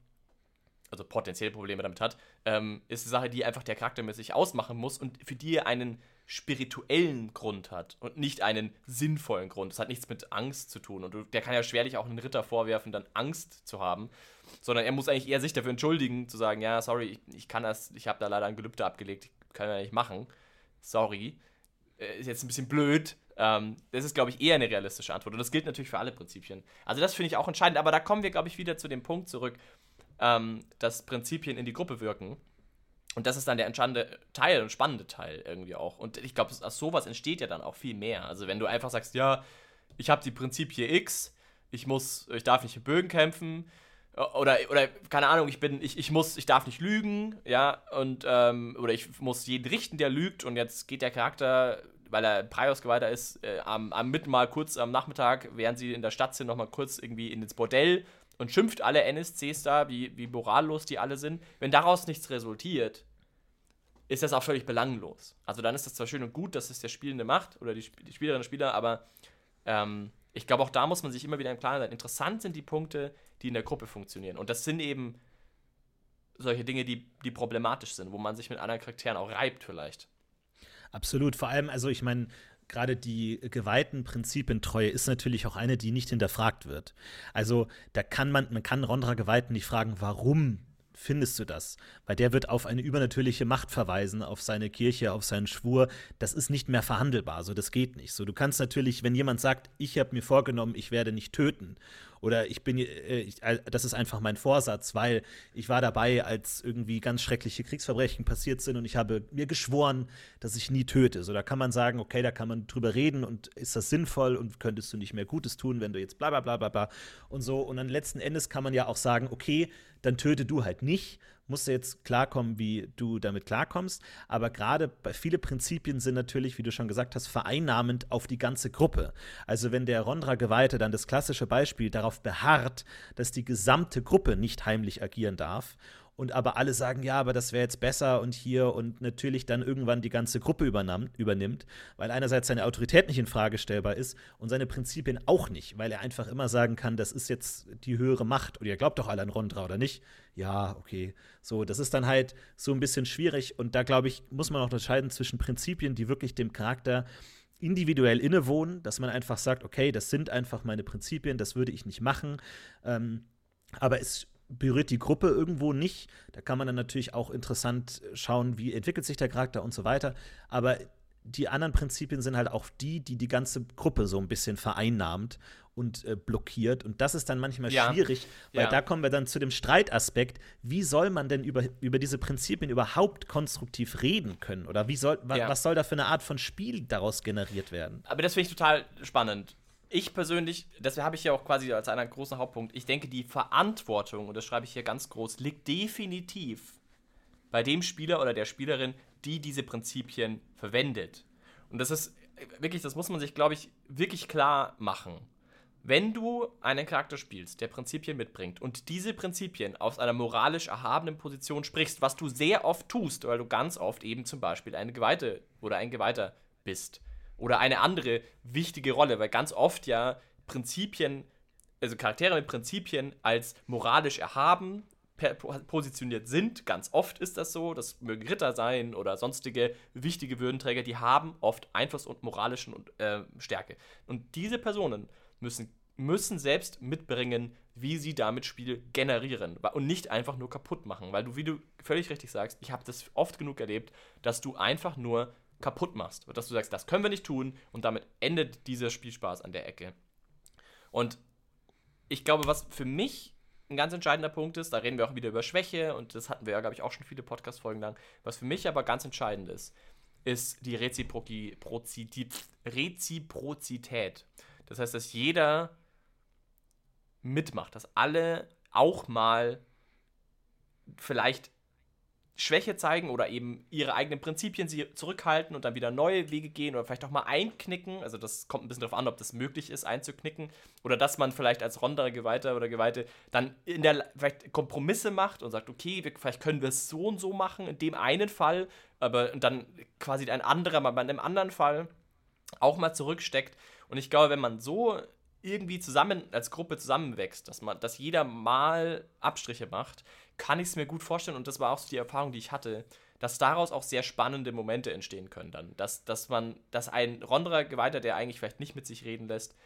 also potenzielle Probleme damit hat, ähm, ist eine Sache, die einfach der Charakter mit sich ausmachen muss und für die er einen spirituellen Grund hat und nicht einen sinnvollen Grund. Das hat nichts mit Angst zu tun. Und der kann ja schwerlich auch einen Ritter vorwerfen, dann Angst zu haben, sondern er muss eigentlich eher sich dafür entschuldigen, zu sagen, ja, sorry, ich, ich kann das, ich habe da leider ein Gelübde abgelegt, kann ja nicht machen. Sorry. Äh, ist jetzt ein bisschen blöd, ähm, das ist, glaube ich, eher eine realistische Antwort. Und das gilt natürlich für alle Prinzipien. Also das finde ich auch entscheidend. Aber da kommen wir, glaube ich, wieder zu dem Punkt zurück, ähm, dass Prinzipien in die Gruppe wirken. Und das ist dann der entscheidende Teil und spannende Teil irgendwie auch. Und ich glaube, aus sowas entsteht ja dann auch viel mehr. Also wenn du einfach sagst, ja, ich habe die Prinzipie X, ich muss, ich darf nicht mit Bögen kämpfen, oder, oder keine Ahnung, ich bin, ich, ich muss, ich darf nicht lügen, ja, und, ähm, oder ich muss jeden richten, der lügt, und jetzt geht der Charakter weil er Prios-Geweihter ist, äh, am, am Mitten mal kurz am Nachmittag, während sie in der Stadt sind, nochmal kurz irgendwie ins Bordell und schimpft alle NSCs da, wie, wie morallos die alle sind. Wenn daraus nichts resultiert, ist das auch völlig belanglos. Also dann ist das zwar schön und gut, dass es der Spielende macht oder die, die Spielerin und Spieler, aber ähm, ich glaube, auch da muss man sich immer wieder im Klaren sein. Interessant sind die Punkte, die in der Gruppe funktionieren. Und das sind eben solche Dinge, die, die problematisch sind, wo man sich mit anderen Charakteren auch reibt vielleicht. Absolut. Vor allem, also ich meine, gerade die geweihten Prinzipientreue ist natürlich auch eine, die nicht hinterfragt wird. Also da kann man, man kann Rondra Geweihten nicht fragen, warum findest du das? Weil der wird auf eine übernatürliche Macht verweisen, auf seine Kirche, auf seinen Schwur. Das ist nicht mehr verhandelbar. So, das geht nicht. So, du kannst natürlich, wenn jemand sagt, ich habe mir vorgenommen, ich werde nicht töten oder ich bin, äh, ich, das ist einfach mein Vorsatz, weil ich war dabei, als irgendwie ganz schreckliche Kriegsverbrechen passiert sind und ich habe mir geschworen, dass ich nie töte. So, da kann man sagen, okay, da kann man drüber reden und ist das sinnvoll und könntest du nicht mehr Gutes tun, wenn du jetzt bla bla bla bla bla und so. Und dann letzten Endes kann man ja auch sagen, okay, dann töte du halt nicht musst du jetzt klarkommen, wie du damit klarkommst. Aber gerade viele Prinzipien sind natürlich, wie du schon gesagt hast, vereinnahmend auf die ganze Gruppe. Also wenn der Rondra-Geweihte dann das klassische Beispiel darauf beharrt, dass die gesamte Gruppe nicht heimlich agieren darf und aber alle sagen, ja, aber das wäre jetzt besser und hier und natürlich dann irgendwann die ganze Gruppe übernimmt, weil einerseits seine Autorität nicht in Frage stellbar ist und seine Prinzipien auch nicht, weil er einfach immer sagen kann, das ist jetzt die höhere Macht oder ihr glaubt doch alle an Rondra oder nicht? Ja, okay. So, das ist dann halt so ein bisschen schwierig und da glaube ich, muss man auch unterscheiden zwischen Prinzipien, die wirklich dem Charakter individuell innewohnen, dass man einfach sagt, okay, das sind einfach meine Prinzipien, das würde ich nicht machen. Ähm, aber es berührt die Gruppe irgendwo nicht. Da kann man dann natürlich auch interessant schauen, wie entwickelt sich der Charakter und so weiter. Aber die anderen Prinzipien sind halt auch die, die die ganze Gruppe so ein bisschen vereinnahmt und äh, blockiert. Und das ist dann manchmal ja. schwierig, weil ja. da kommen wir dann zu dem Streitaspekt. Wie soll man denn über, über diese Prinzipien überhaupt konstruktiv reden können? Oder wie soll, wa, ja. was soll da für eine Art von Spiel daraus generiert werden? Aber das finde ich total spannend ich persönlich, das habe ich ja auch quasi als einen großen Hauptpunkt, ich denke, die Verantwortung, und das schreibe ich hier ganz groß, liegt definitiv bei dem Spieler oder der Spielerin, die diese Prinzipien verwendet. Und das ist wirklich, das muss man sich, glaube ich, wirklich klar machen. Wenn du einen Charakter spielst, der Prinzipien mitbringt und diese Prinzipien aus einer moralisch erhabenen Position sprichst, was du sehr oft tust, weil du ganz oft eben zum Beispiel eine Geweihte oder ein Geweihter bist, oder eine andere wichtige Rolle, weil ganz oft ja Prinzipien, also Charaktere mit Prinzipien als moralisch erhaben positioniert sind. Ganz oft ist das so. Das mögen Ritter sein oder sonstige wichtige Würdenträger, die haben oft Einfluss und moralischen und, äh, Stärke. Und diese Personen müssen, müssen selbst mitbringen, wie sie damit Spiel generieren und nicht einfach nur kaputt machen. Weil du, wie du völlig richtig sagst, ich habe das oft genug erlebt, dass du einfach nur kaputt machst. Dass du sagst, das können wir nicht tun und damit endet dieser Spielspaß an der Ecke. Und ich glaube, was für mich ein ganz entscheidender Punkt ist, da reden wir auch wieder über Schwäche und das hatten wir ja, glaube ich, auch schon viele Podcast-Folgen lang. Was für mich aber ganz entscheidend ist, ist die Reziprozität. Das heißt, dass jeder mitmacht, dass alle auch mal vielleicht Schwäche zeigen oder eben ihre eigenen Prinzipien sie zurückhalten und dann wieder neue Wege gehen oder vielleicht auch mal einknicken. Also das kommt ein bisschen darauf an, ob das möglich ist, einzuknicken. Oder dass man vielleicht als Rondere Geweihter oder Geweihte dann in der vielleicht Kompromisse macht und sagt, okay, wir, vielleicht können wir es so und so machen, in dem einen Fall, aber dann quasi ein anderer, mal bei einem anderen Fall auch mal zurücksteckt. Und ich glaube, wenn man so irgendwie zusammen als Gruppe zusammenwächst, dass man, dass jeder mal Abstriche macht, kann ich es mir gut vorstellen, und das war auch so die Erfahrung, die ich hatte, dass daraus auch sehr spannende Momente entstehen können dann. Dass, dass man, dass ein ronderer Geweihter, der eigentlich vielleicht nicht mit sich reden lässt,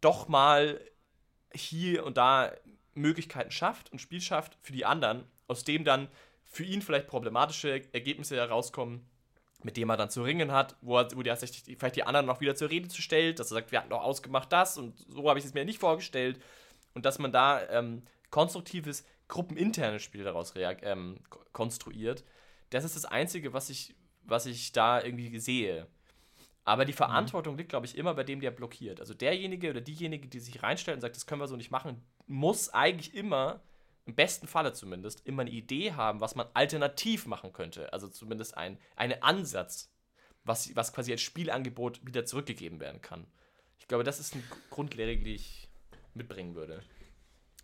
doch mal hier und da Möglichkeiten schafft und Spiel schafft für die anderen, aus dem dann für ihn vielleicht problematische Ergebnisse herauskommen, mit dem er dann zu ringen hat, wo, er, wo die, vielleicht die anderen noch wieder zur Rede zu stellt, dass er sagt, wir hatten doch ausgemacht das und so habe ich es mir nicht vorgestellt. Und dass man da ähm, konstruktives gruppeninternes Spiel daraus ähm, konstruiert. Das ist das Einzige, was ich, was ich da irgendwie sehe. Aber die Verantwortung mhm. liegt, glaube ich, immer bei dem, der blockiert. Also derjenige oder diejenige, die sich reinstellt und sagt, das können wir so nicht machen, muss eigentlich immer, im besten Falle zumindest, immer eine Idee haben, was man alternativ machen könnte. Also zumindest ein, einen Ansatz, was, was quasi als Spielangebot wieder zurückgegeben werden kann. Ich glaube, das ist eine Grundlehre, die ich mitbringen würde.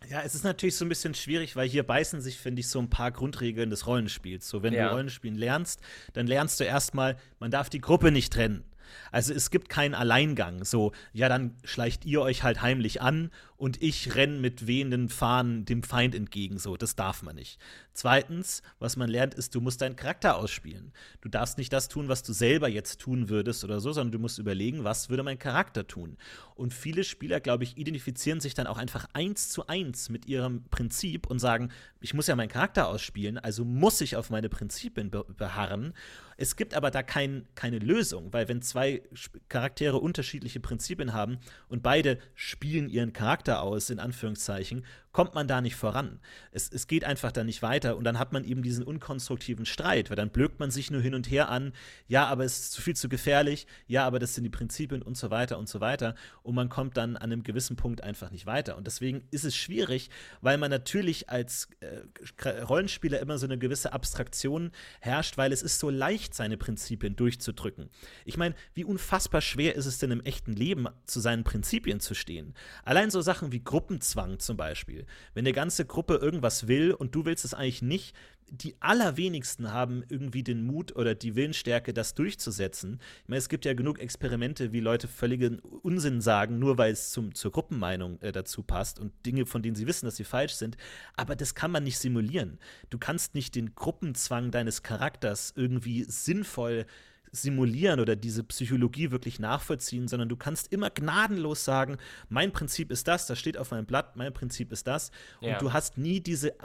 Ja, es ist natürlich so ein bisschen schwierig, weil hier beißen sich, finde ich, so ein paar Grundregeln des Rollenspiels. So, wenn ja. du Rollenspielen lernst, dann lernst du erstmal, man darf die Gruppe nicht trennen. Also es gibt keinen Alleingang. So, ja, dann schleicht ihr euch halt heimlich an und ich renne mit wehenden Fahnen dem Feind entgegen. So, das darf man nicht. Zweitens, was man lernt, ist, du musst deinen Charakter ausspielen. Du darfst nicht das tun, was du selber jetzt tun würdest oder so, sondern du musst überlegen, was würde mein Charakter tun. Und viele Spieler, glaube ich, identifizieren sich dann auch einfach eins zu eins mit ihrem Prinzip und sagen, ich muss ja meinen Charakter ausspielen, also muss ich auf meine Prinzipien beharren. Es gibt aber da kein, keine Lösung, weil wenn zwei Charaktere unterschiedliche Prinzipien haben und beide spielen ihren Charakter Charakter aus, in Anführungszeichen, kommt man da nicht voran. Es, es geht einfach da nicht weiter und dann hat man eben diesen unkonstruktiven Streit, weil dann blökt man sich nur hin und her an, ja, aber es ist zu viel zu gefährlich, ja, aber das sind die Prinzipien und so weiter und so weiter und man kommt dann an einem gewissen Punkt einfach nicht weiter. Und deswegen ist es schwierig, weil man natürlich als äh, Rollenspieler immer so eine gewisse Abstraktion herrscht, weil es ist so leicht, seine Prinzipien durchzudrücken. Ich meine, wie unfassbar schwer ist es denn im echten Leben, zu seinen Prinzipien zu stehen? Allein so Sachen wie Gruppenzwang zum Beispiel. Wenn eine ganze Gruppe irgendwas will und du willst es eigentlich nicht, die allerwenigsten haben irgendwie den Mut oder die Willensstärke, das durchzusetzen. Ich meine, es gibt ja genug Experimente, wie Leute völligen Unsinn sagen, nur weil es zum, zur Gruppenmeinung äh, dazu passt und Dinge, von denen sie wissen, dass sie falsch sind. Aber das kann man nicht simulieren. Du kannst nicht den Gruppenzwang deines Charakters irgendwie sinnvoll simulieren oder diese Psychologie wirklich nachvollziehen, sondern du kannst immer gnadenlos sagen, mein Prinzip ist das, das steht auf meinem Blatt, mein Prinzip ist das. Und ja. du hast nie diese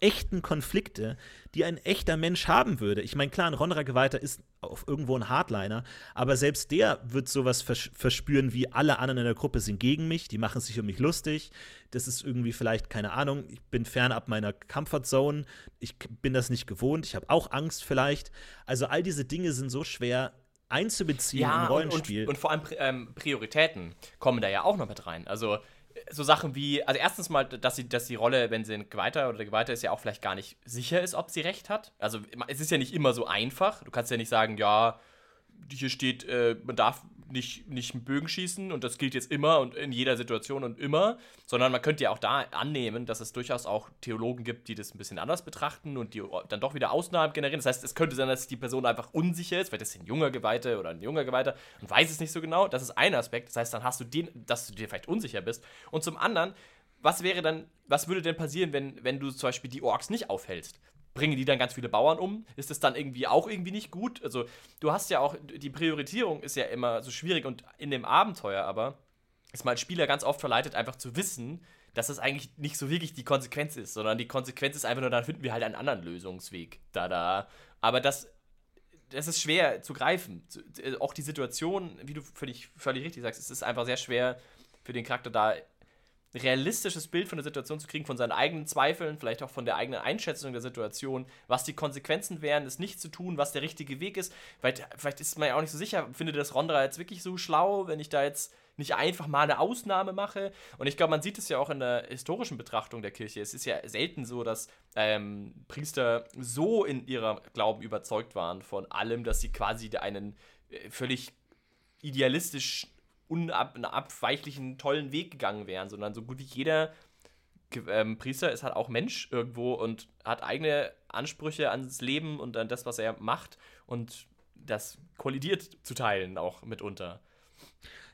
echten Konflikte, die ein echter Mensch haben würde. Ich meine, klar, ein Ronra Geweihter ist auf irgendwo ein Hardliner, aber selbst der wird sowas vers verspüren wie alle anderen in der Gruppe sind gegen mich, die machen sich um mich lustig. Das ist irgendwie vielleicht, keine Ahnung, ich bin fernab meiner Comfortzone, ich bin das nicht gewohnt, ich habe auch Angst vielleicht. Also all diese Dinge sind so schwer einzubeziehen ja, im Rollenspiel. Und, und, und vor allem ähm, Prioritäten kommen da ja auch noch mit rein. Also so Sachen wie, also erstens mal, dass, sie, dass die Rolle, wenn sie ein Geweihter oder Geweihter ist, ja auch vielleicht gar nicht sicher ist, ob sie recht hat. Also es ist ja nicht immer so einfach. Du kannst ja nicht sagen, ja, hier steht, äh, man darf nicht, nicht einen Bögen schießen und das gilt jetzt immer und in jeder Situation und immer, sondern man könnte ja auch da annehmen, dass es durchaus auch Theologen gibt, die das ein bisschen anders betrachten und die dann doch wieder Ausnahmen generieren. Das heißt, es könnte sein, dass die Person einfach unsicher ist, weil das ist ein junger Geweihter oder ein junger Geweihter und weiß es nicht so genau. Das ist ein Aspekt. Das heißt, dann hast du den, dass du dir vielleicht unsicher bist. Und zum anderen, was wäre dann, was würde denn passieren, wenn, wenn du zum Beispiel die Orks nicht aufhältst? Bringen die dann ganz viele Bauern um? Ist das dann irgendwie auch irgendwie nicht gut? Also, du hast ja auch, die Priorisierung ist ja immer so schwierig und in dem Abenteuer aber ist man als Spieler ganz oft verleitet, einfach zu wissen, dass das eigentlich nicht so wirklich die Konsequenz ist, sondern die Konsequenz ist einfach nur, dann finden wir halt einen anderen Lösungsweg. Da, da. Aber das das ist schwer zu greifen. Äh, auch die Situation, wie du völlig, völlig richtig sagst, es ist einfach sehr schwer für den Charakter da realistisches Bild von der Situation zu kriegen, von seinen eigenen Zweifeln, vielleicht auch von der eigenen Einschätzung der Situation, was die Konsequenzen wären, es nicht zu tun, was der richtige Weg ist. Vielleicht, vielleicht ist man ja auch nicht so sicher, findet das Rondra jetzt wirklich so schlau, wenn ich da jetzt nicht einfach mal eine Ausnahme mache. Und ich glaube, man sieht es ja auch in der historischen Betrachtung der Kirche. Es ist ja selten so, dass ähm, Priester so in ihrem Glauben überzeugt waren von allem, dass sie quasi einen äh, völlig idealistisch unabweichlichen, tollen Weg gegangen wären, sondern so gut wie jeder ähm, Priester ist halt auch Mensch irgendwo und hat eigene Ansprüche ans Leben und an das, was er macht. Und das kollidiert zu teilen auch mitunter.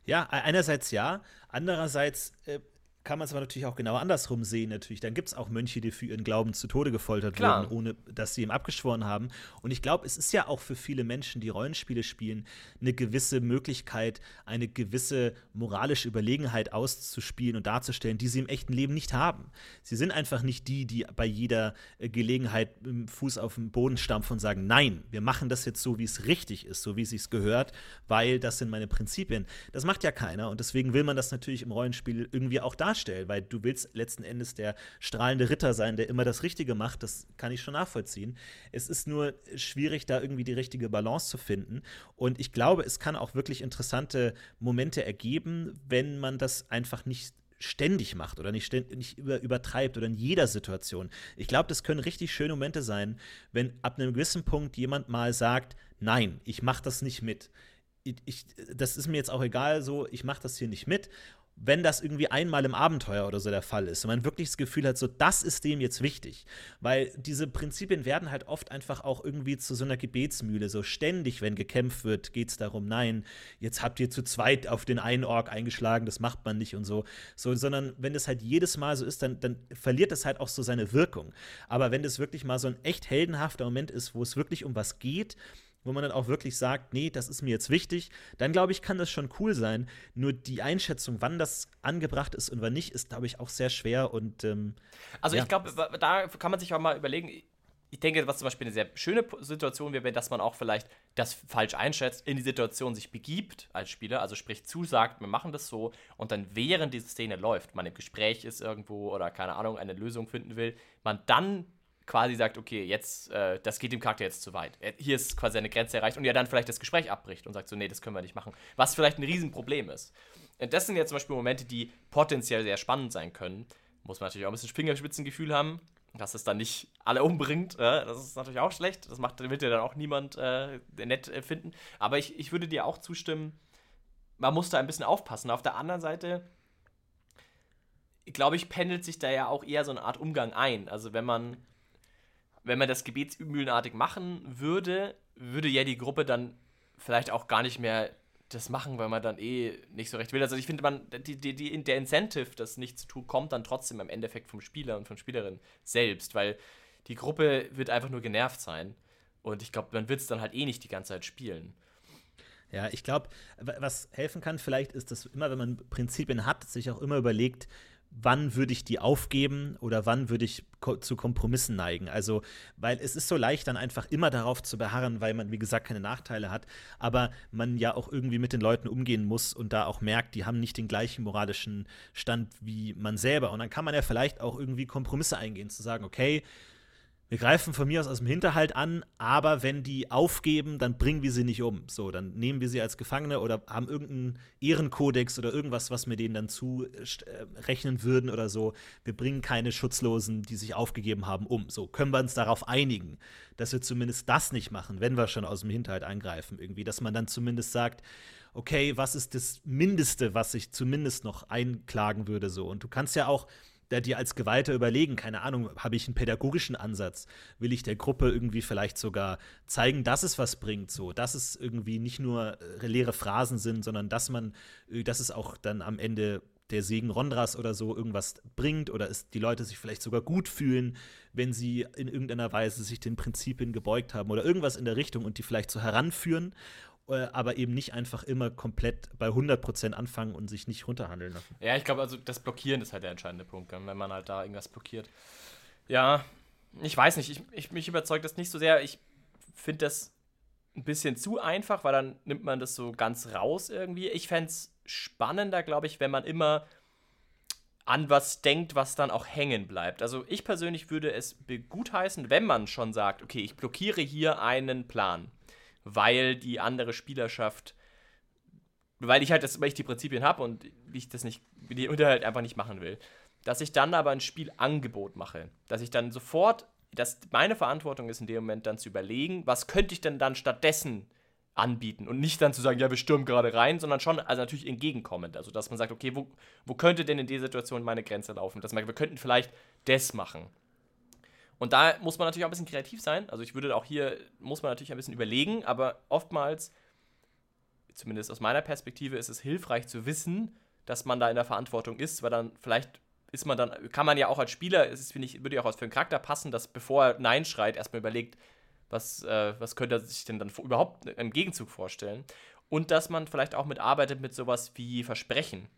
Ja, einerseits ja, andererseits äh, kann man es aber natürlich auch genau andersrum sehen. Natürlich, dann gibt es auch Mönche, die für ihren Glauben zu Tode gefoltert Klar. wurden, ohne dass sie ihm abgeschworen haben. Und ich glaube, es ist ja auch für viele Menschen, die Rollenspiele spielen, eine gewisse Möglichkeit, eine gewisse moralische Überlegenheit auszuspielen und darzustellen, die sie im echten Leben nicht haben. Sie sind einfach nicht die, die bei jeder äh, Gelegenheit dem Fuß auf den Boden stampfen und sagen, nein, wir machen das jetzt so, wie es richtig ist, so wie es sich gehört, weil das sind meine Prinzipien. Das macht ja keiner und deswegen will man das natürlich im Rollenspiel irgendwie auch darstellen darstellen, weil du willst letzten Endes der strahlende Ritter sein, der immer das Richtige macht. Das kann ich schon nachvollziehen. Es ist nur schwierig, da irgendwie die richtige Balance zu finden. Und ich glaube, es kann auch wirklich interessante Momente ergeben, wenn man das einfach nicht ständig macht oder nicht, nicht über, übertreibt oder in jeder Situation. Ich glaube, das können richtig schöne Momente sein, wenn ab einem gewissen Punkt jemand mal sagt, nein, ich mache das nicht mit. Ich, ich, das ist mir jetzt auch egal, so, ich mache das hier nicht mit wenn das irgendwie einmal im Abenteuer oder so der Fall ist und man wirklich das Gefühl hat, so das ist dem jetzt wichtig, weil diese Prinzipien werden halt oft einfach auch irgendwie zu so einer Gebetsmühle, so ständig, wenn gekämpft wird, geht es darum, nein, jetzt habt ihr zu zweit auf den einen Ork eingeschlagen, das macht man nicht und so, so sondern wenn das halt jedes Mal so ist, dann, dann verliert das halt auch so seine Wirkung. Aber wenn das wirklich mal so ein echt heldenhafter Moment ist, wo es wirklich um was geht, wo man dann auch wirklich sagt, nee, das ist mir jetzt wichtig, dann glaube ich, kann das schon cool sein. Nur die Einschätzung, wann das angebracht ist und wann nicht, ist, glaube ich, auch sehr schwer und ähm, Also ja. ich glaube, da kann man sich auch mal überlegen, ich denke, was zum Beispiel eine sehr schöne Situation wäre, dass man auch vielleicht das falsch einschätzt, in die Situation sich begibt als Spieler, also sprich zusagt, wir machen das so und dann während diese Szene läuft, man im Gespräch ist irgendwo oder keine Ahnung, eine Lösung finden will, man dann quasi sagt, okay, jetzt, äh, das geht dem Charakter jetzt zu weit. Hier ist quasi eine Grenze erreicht und ja dann vielleicht das Gespräch abbricht und sagt so, nee, das können wir nicht machen. Was vielleicht ein Riesenproblem ist. Und das sind jetzt zum Beispiel Momente, die potenziell sehr spannend sein können. Muss man natürlich auch ein bisschen Fingerspitzengefühl haben, dass es dann nicht alle umbringt. Äh, das ist natürlich auch schlecht. Das macht, wird ja dann auch niemand äh, nett äh, finden. Aber ich, ich würde dir auch zustimmen, man muss da ein bisschen aufpassen. Auf der anderen Seite, glaube ich, pendelt sich da ja auch eher so eine Art Umgang ein. Also wenn man wenn man das gebetsmühlenartig machen würde, würde ja die Gruppe dann vielleicht auch gar nicht mehr das machen, weil man dann eh nicht so recht will. Also ich finde, man, die, die, die, der Incentive, das nicht zu tun, kommt dann trotzdem im Endeffekt vom Spieler und von Spielerin selbst, weil die Gruppe wird einfach nur genervt sein. Und ich glaube, man wird es dann halt eh nicht die ganze Zeit spielen. Ja, ich glaube, was helfen kann vielleicht ist, dass immer, wenn man Prinzipien hat, sich auch immer überlegt, wann würde ich die aufgeben oder wann würde ich ko zu Kompromissen neigen. Also, weil es ist so leicht, dann einfach immer darauf zu beharren, weil man, wie gesagt, keine Nachteile hat, aber man ja auch irgendwie mit den Leuten umgehen muss und da auch merkt, die haben nicht den gleichen moralischen Stand wie man selber. Und dann kann man ja vielleicht auch irgendwie Kompromisse eingehen, zu sagen, okay, wir greifen von mir aus aus dem Hinterhalt an, aber wenn die aufgeben, dann bringen wir sie nicht um. So, dann nehmen wir sie als Gefangene oder haben irgendeinen Ehrenkodex oder irgendwas, was wir denen dann zurechnen würden oder so. Wir bringen keine Schutzlosen, die sich aufgegeben haben, um. So, können wir uns darauf einigen, dass wir zumindest das nicht machen, wenn wir schon aus dem Hinterhalt eingreifen, irgendwie. Dass man dann zumindest sagt, okay, was ist das Mindeste, was ich zumindest noch einklagen würde, so. Und du kannst ja auch der dir als Geweihter überlegen, keine Ahnung, habe ich einen pädagogischen Ansatz? Will ich der Gruppe irgendwie vielleicht sogar zeigen, dass es was bringt, so, dass es irgendwie nicht nur äh, leere Phrasen sind, sondern dass man, äh, dass es auch dann am Ende der Segen Rondras oder so irgendwas bringt oder es die Leute sich vielleicht sogar gut fühlen, wenn sie in irgendeiner Weise sich den Prinzipien gebeugt haben oder irgendwas in der Richtung und die vielleicht so heranführen äh, aber eben nicht einfach immer komplett bei 100% anfangen und sich nicht runterhandeln lassen. Ja, ich glaube, also das Blockieren ist halt der entscheidende Punkt, wenn man halt da irgendwas blockiert. Ja, ich weiß nicht, ich, ich mich überzeugt das nicht so sehr. Ich finde das ein bisschen zu einfach, weil dann nimmt man das so ganz raus irgendwie. Ich fände es spannender, glaube ich, wenn man immer an was denkt, was dann auch hängen bleibt. Also ich persönlich würde es gutheißen, wenn man schon sagt, okay, ich blockiere hier einen Plan, weil die andere Spielerschaft, weil ich halt das, weil ich die Prinzipien habe und ich das nicht, die Unterhalt einfach nicht machen will, dass ich dann aber ein Spielangebot mache, dass ich dann sofort, dass meine Verantwortung ist in dem Moment dann zu überlegen, was könnte ich denn dann stattdessen anbieten und nicht dann zu sagen, ja, wir stürmen gerade rein, sondern schon, also natürlich entgegenkommend. Also, dass man sagt, okay, wo, wo könnte denn in dieser Situation meine Grenze laufen? Dass man, wir könnten vielleicht das machen. Und da muss man natürlich auch ein bisschen kreativ sein. Also, ich würde auch hier, muss man natürlich ein bisschen überlegen, aber oftmals, zumindest aus meiner Perspektive, ist es hilfreich zu wissen, dass man da in der Verantwortung ist, weil dann vielleicht ist man dann, kann man ja auch als Spieler, es ist, finde ich, würde ja auch für einen Charakter passen, dass bevor er Nein schreit, erstmal überlegt, was, äh, was könnte er sich denn dann überhaupt im Gegenzug vorstellen? Und dass man vielleicht auch mitarbeitet mit sowas wie Versprechen.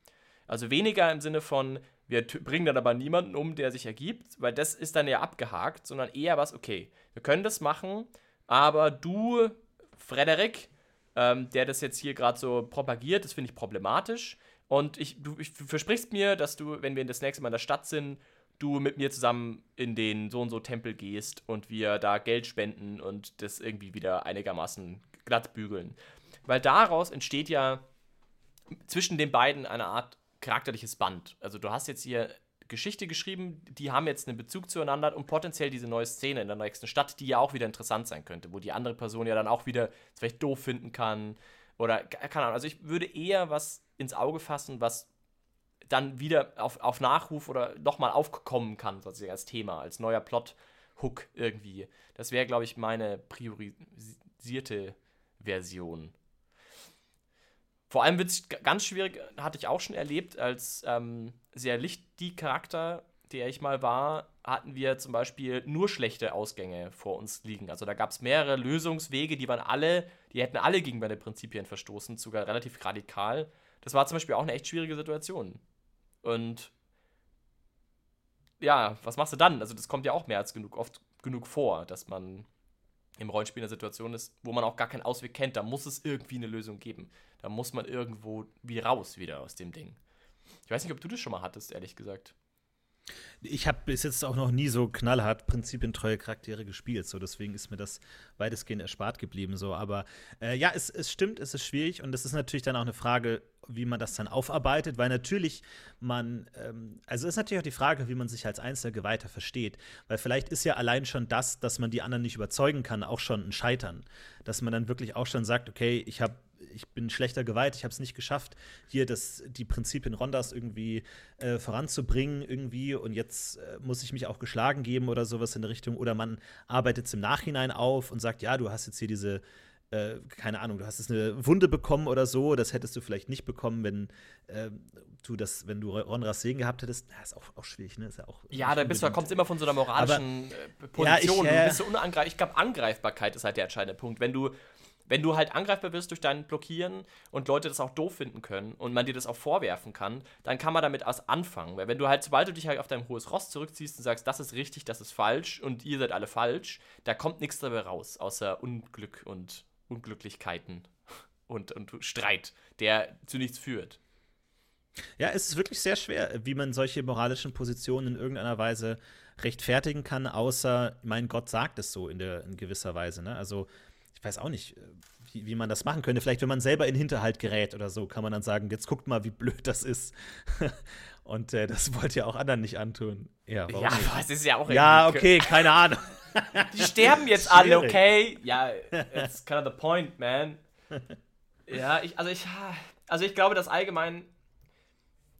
Also weniger im Sinne von, wir bringen dann aber niemanden um, der sich ergibt, weil das ist dann ja abgehakt, sondern eher was, okay, wir können das machen, aber du, Frederik, ähm, der das jetzt hier gerade so propagiert, das finde ich problematisch. Und ich, du ich, versprichst mir, dass du, wenn wir das nächste Mal in der Stadt sind, du mit mir zusammen in den so und so Tempel gehst und wir da Geld spenden und das irgendwie wieder einigermaßen glatt bügeln. Weil daraus entsteht ja zwischen den beiden eine Art charakterliches Band. Also du hast jetzt hier Geschichte geschrieben, die haben jetzt einen Bezug zueinander und potenziell diese neue Szene in der nächsten Stadt, die ja auch wieder interessant sein könnte, wo die andere Person ja dann auch wieder vielleicht doof finden kann oder keine Ahnung. Also ich würde eher was ins Auge fassen, was dann wieder auf, auf Nachruf oder nochmal aufkommen kann, sozusagen als Thema, als neuer Plot-Hook irgendwie. Das wäre, glaube ich, meine priorisierte Version. Vor allem wird es ganz schwierig, hatte ich auch schon erlebt, als ähm, sehr lichtig Charakter, der ich mal war, hatten wir zum Beispiel nur schlechte Ausgänge vor uns liegen. Also da gab es mehrere Lösungswege, die waren alle, die hätten alle gegen meine Prinzipien verstoßen, sogar relativ radikal. Das war zum Beispiel auch eine echt schwierige Situation. Und ja, was machst du dann? Also, das kommt ja auch mehr als genug, oft genug vor, dass man im Rollenspiel in einer Situation ist, wo man auch gar keinen Ausweg kennt. Da muss es irgendwie eine Lösung geben. Da muss man irgendwo wie raus wieder aus dem Ding. Ich weiß nicht, ob du das schon mal hattest, ehrlich gesagt. Ich habe bis jetzt auch noch nie so knallhart prinzipientreue Charaktere gespielt, so deswegen ist mir das weitestgehend erspart geblieben. So, aber äh, ja, es, es stimmt, es ist schwierig und es ist natürlich dann auch eine Frage, wie man das dann aufarbeitet, weil natürlich man, ähm, also ist natürlich auch die Frage, wie man sich als einzelner Geweihter versteht, weil vielleicht ist ja allein schon das, dass man die anderen nicht überzeugen kann, auch schon ein Scheitern, dass man dann wirklich auch schon sagt, okay, ich habe ich bin schlechter geweiht, ich habe es nicht geschafft, hier das, die Prinzipien Rondas irgendwie äh, voranzubringen irgendwie und jetzt äh, muss ich mich auch geschlagen geben oder sowas in der Richtung. Oder man arbeitet es im Nachhinein auf und sagt, ja, du hast jetzt hier diese, äh, keine Ahnung, du hast jetzt eine Wunde bekommen oder so, das hättest du vielleicht nicht bekommen, wenn äh, du das, wenn du Ronras Segen gehabt hättest. Na, ist auch, auch schwierig, ne? Ist ja, auch ja da bist du, kommst immer von so einer moralischen Aber, äh, Position. Ja, ich, du bist so unangreifbar. Ich glaube, Angreifbarkeit ist halt der entscheidende Punkt. Wenn du wenn du halt angreifbar wirst durch dein Blockieren und Leute das auch doof finden können und man dir das auch vorwerfen kann, dann kann man damit was anfangen. Weil wenn du halt, sobald du dich halt auf dein hohes Ross zurückziehst und sagst, das ist richtig, das ist falsch und ihr seid alle falsch, da kommt nichts dabei raus, außer Unglück und Unglücklichkeiten und, und Streit, der zu nichts führt. Ja, es ist wirklich sehr schwer, wie man solche moralischen Positionen in irgendeiner Weise rechtfertigen kann, außer, mein Gott sagt es so in, der, in gewisser Weise. Ne? Also ich weiß auch nicht, äh, wie, wie, man das machen könnte. Vielleicht, wenn man selber in Hinterhalt gerät oder so, kann man dann sagen, jetzt guckt mal, wie blöd das ist. Und äh, das wollt ihr auch anderen nicht antun. Ja, ja das ist ja auch Ja, okay, keine Ahnung. Die sterben jetzt alle, okay? Ja, it's kind of the point, man. Ja, ich, also ich, also ich glaube, dass allgemein,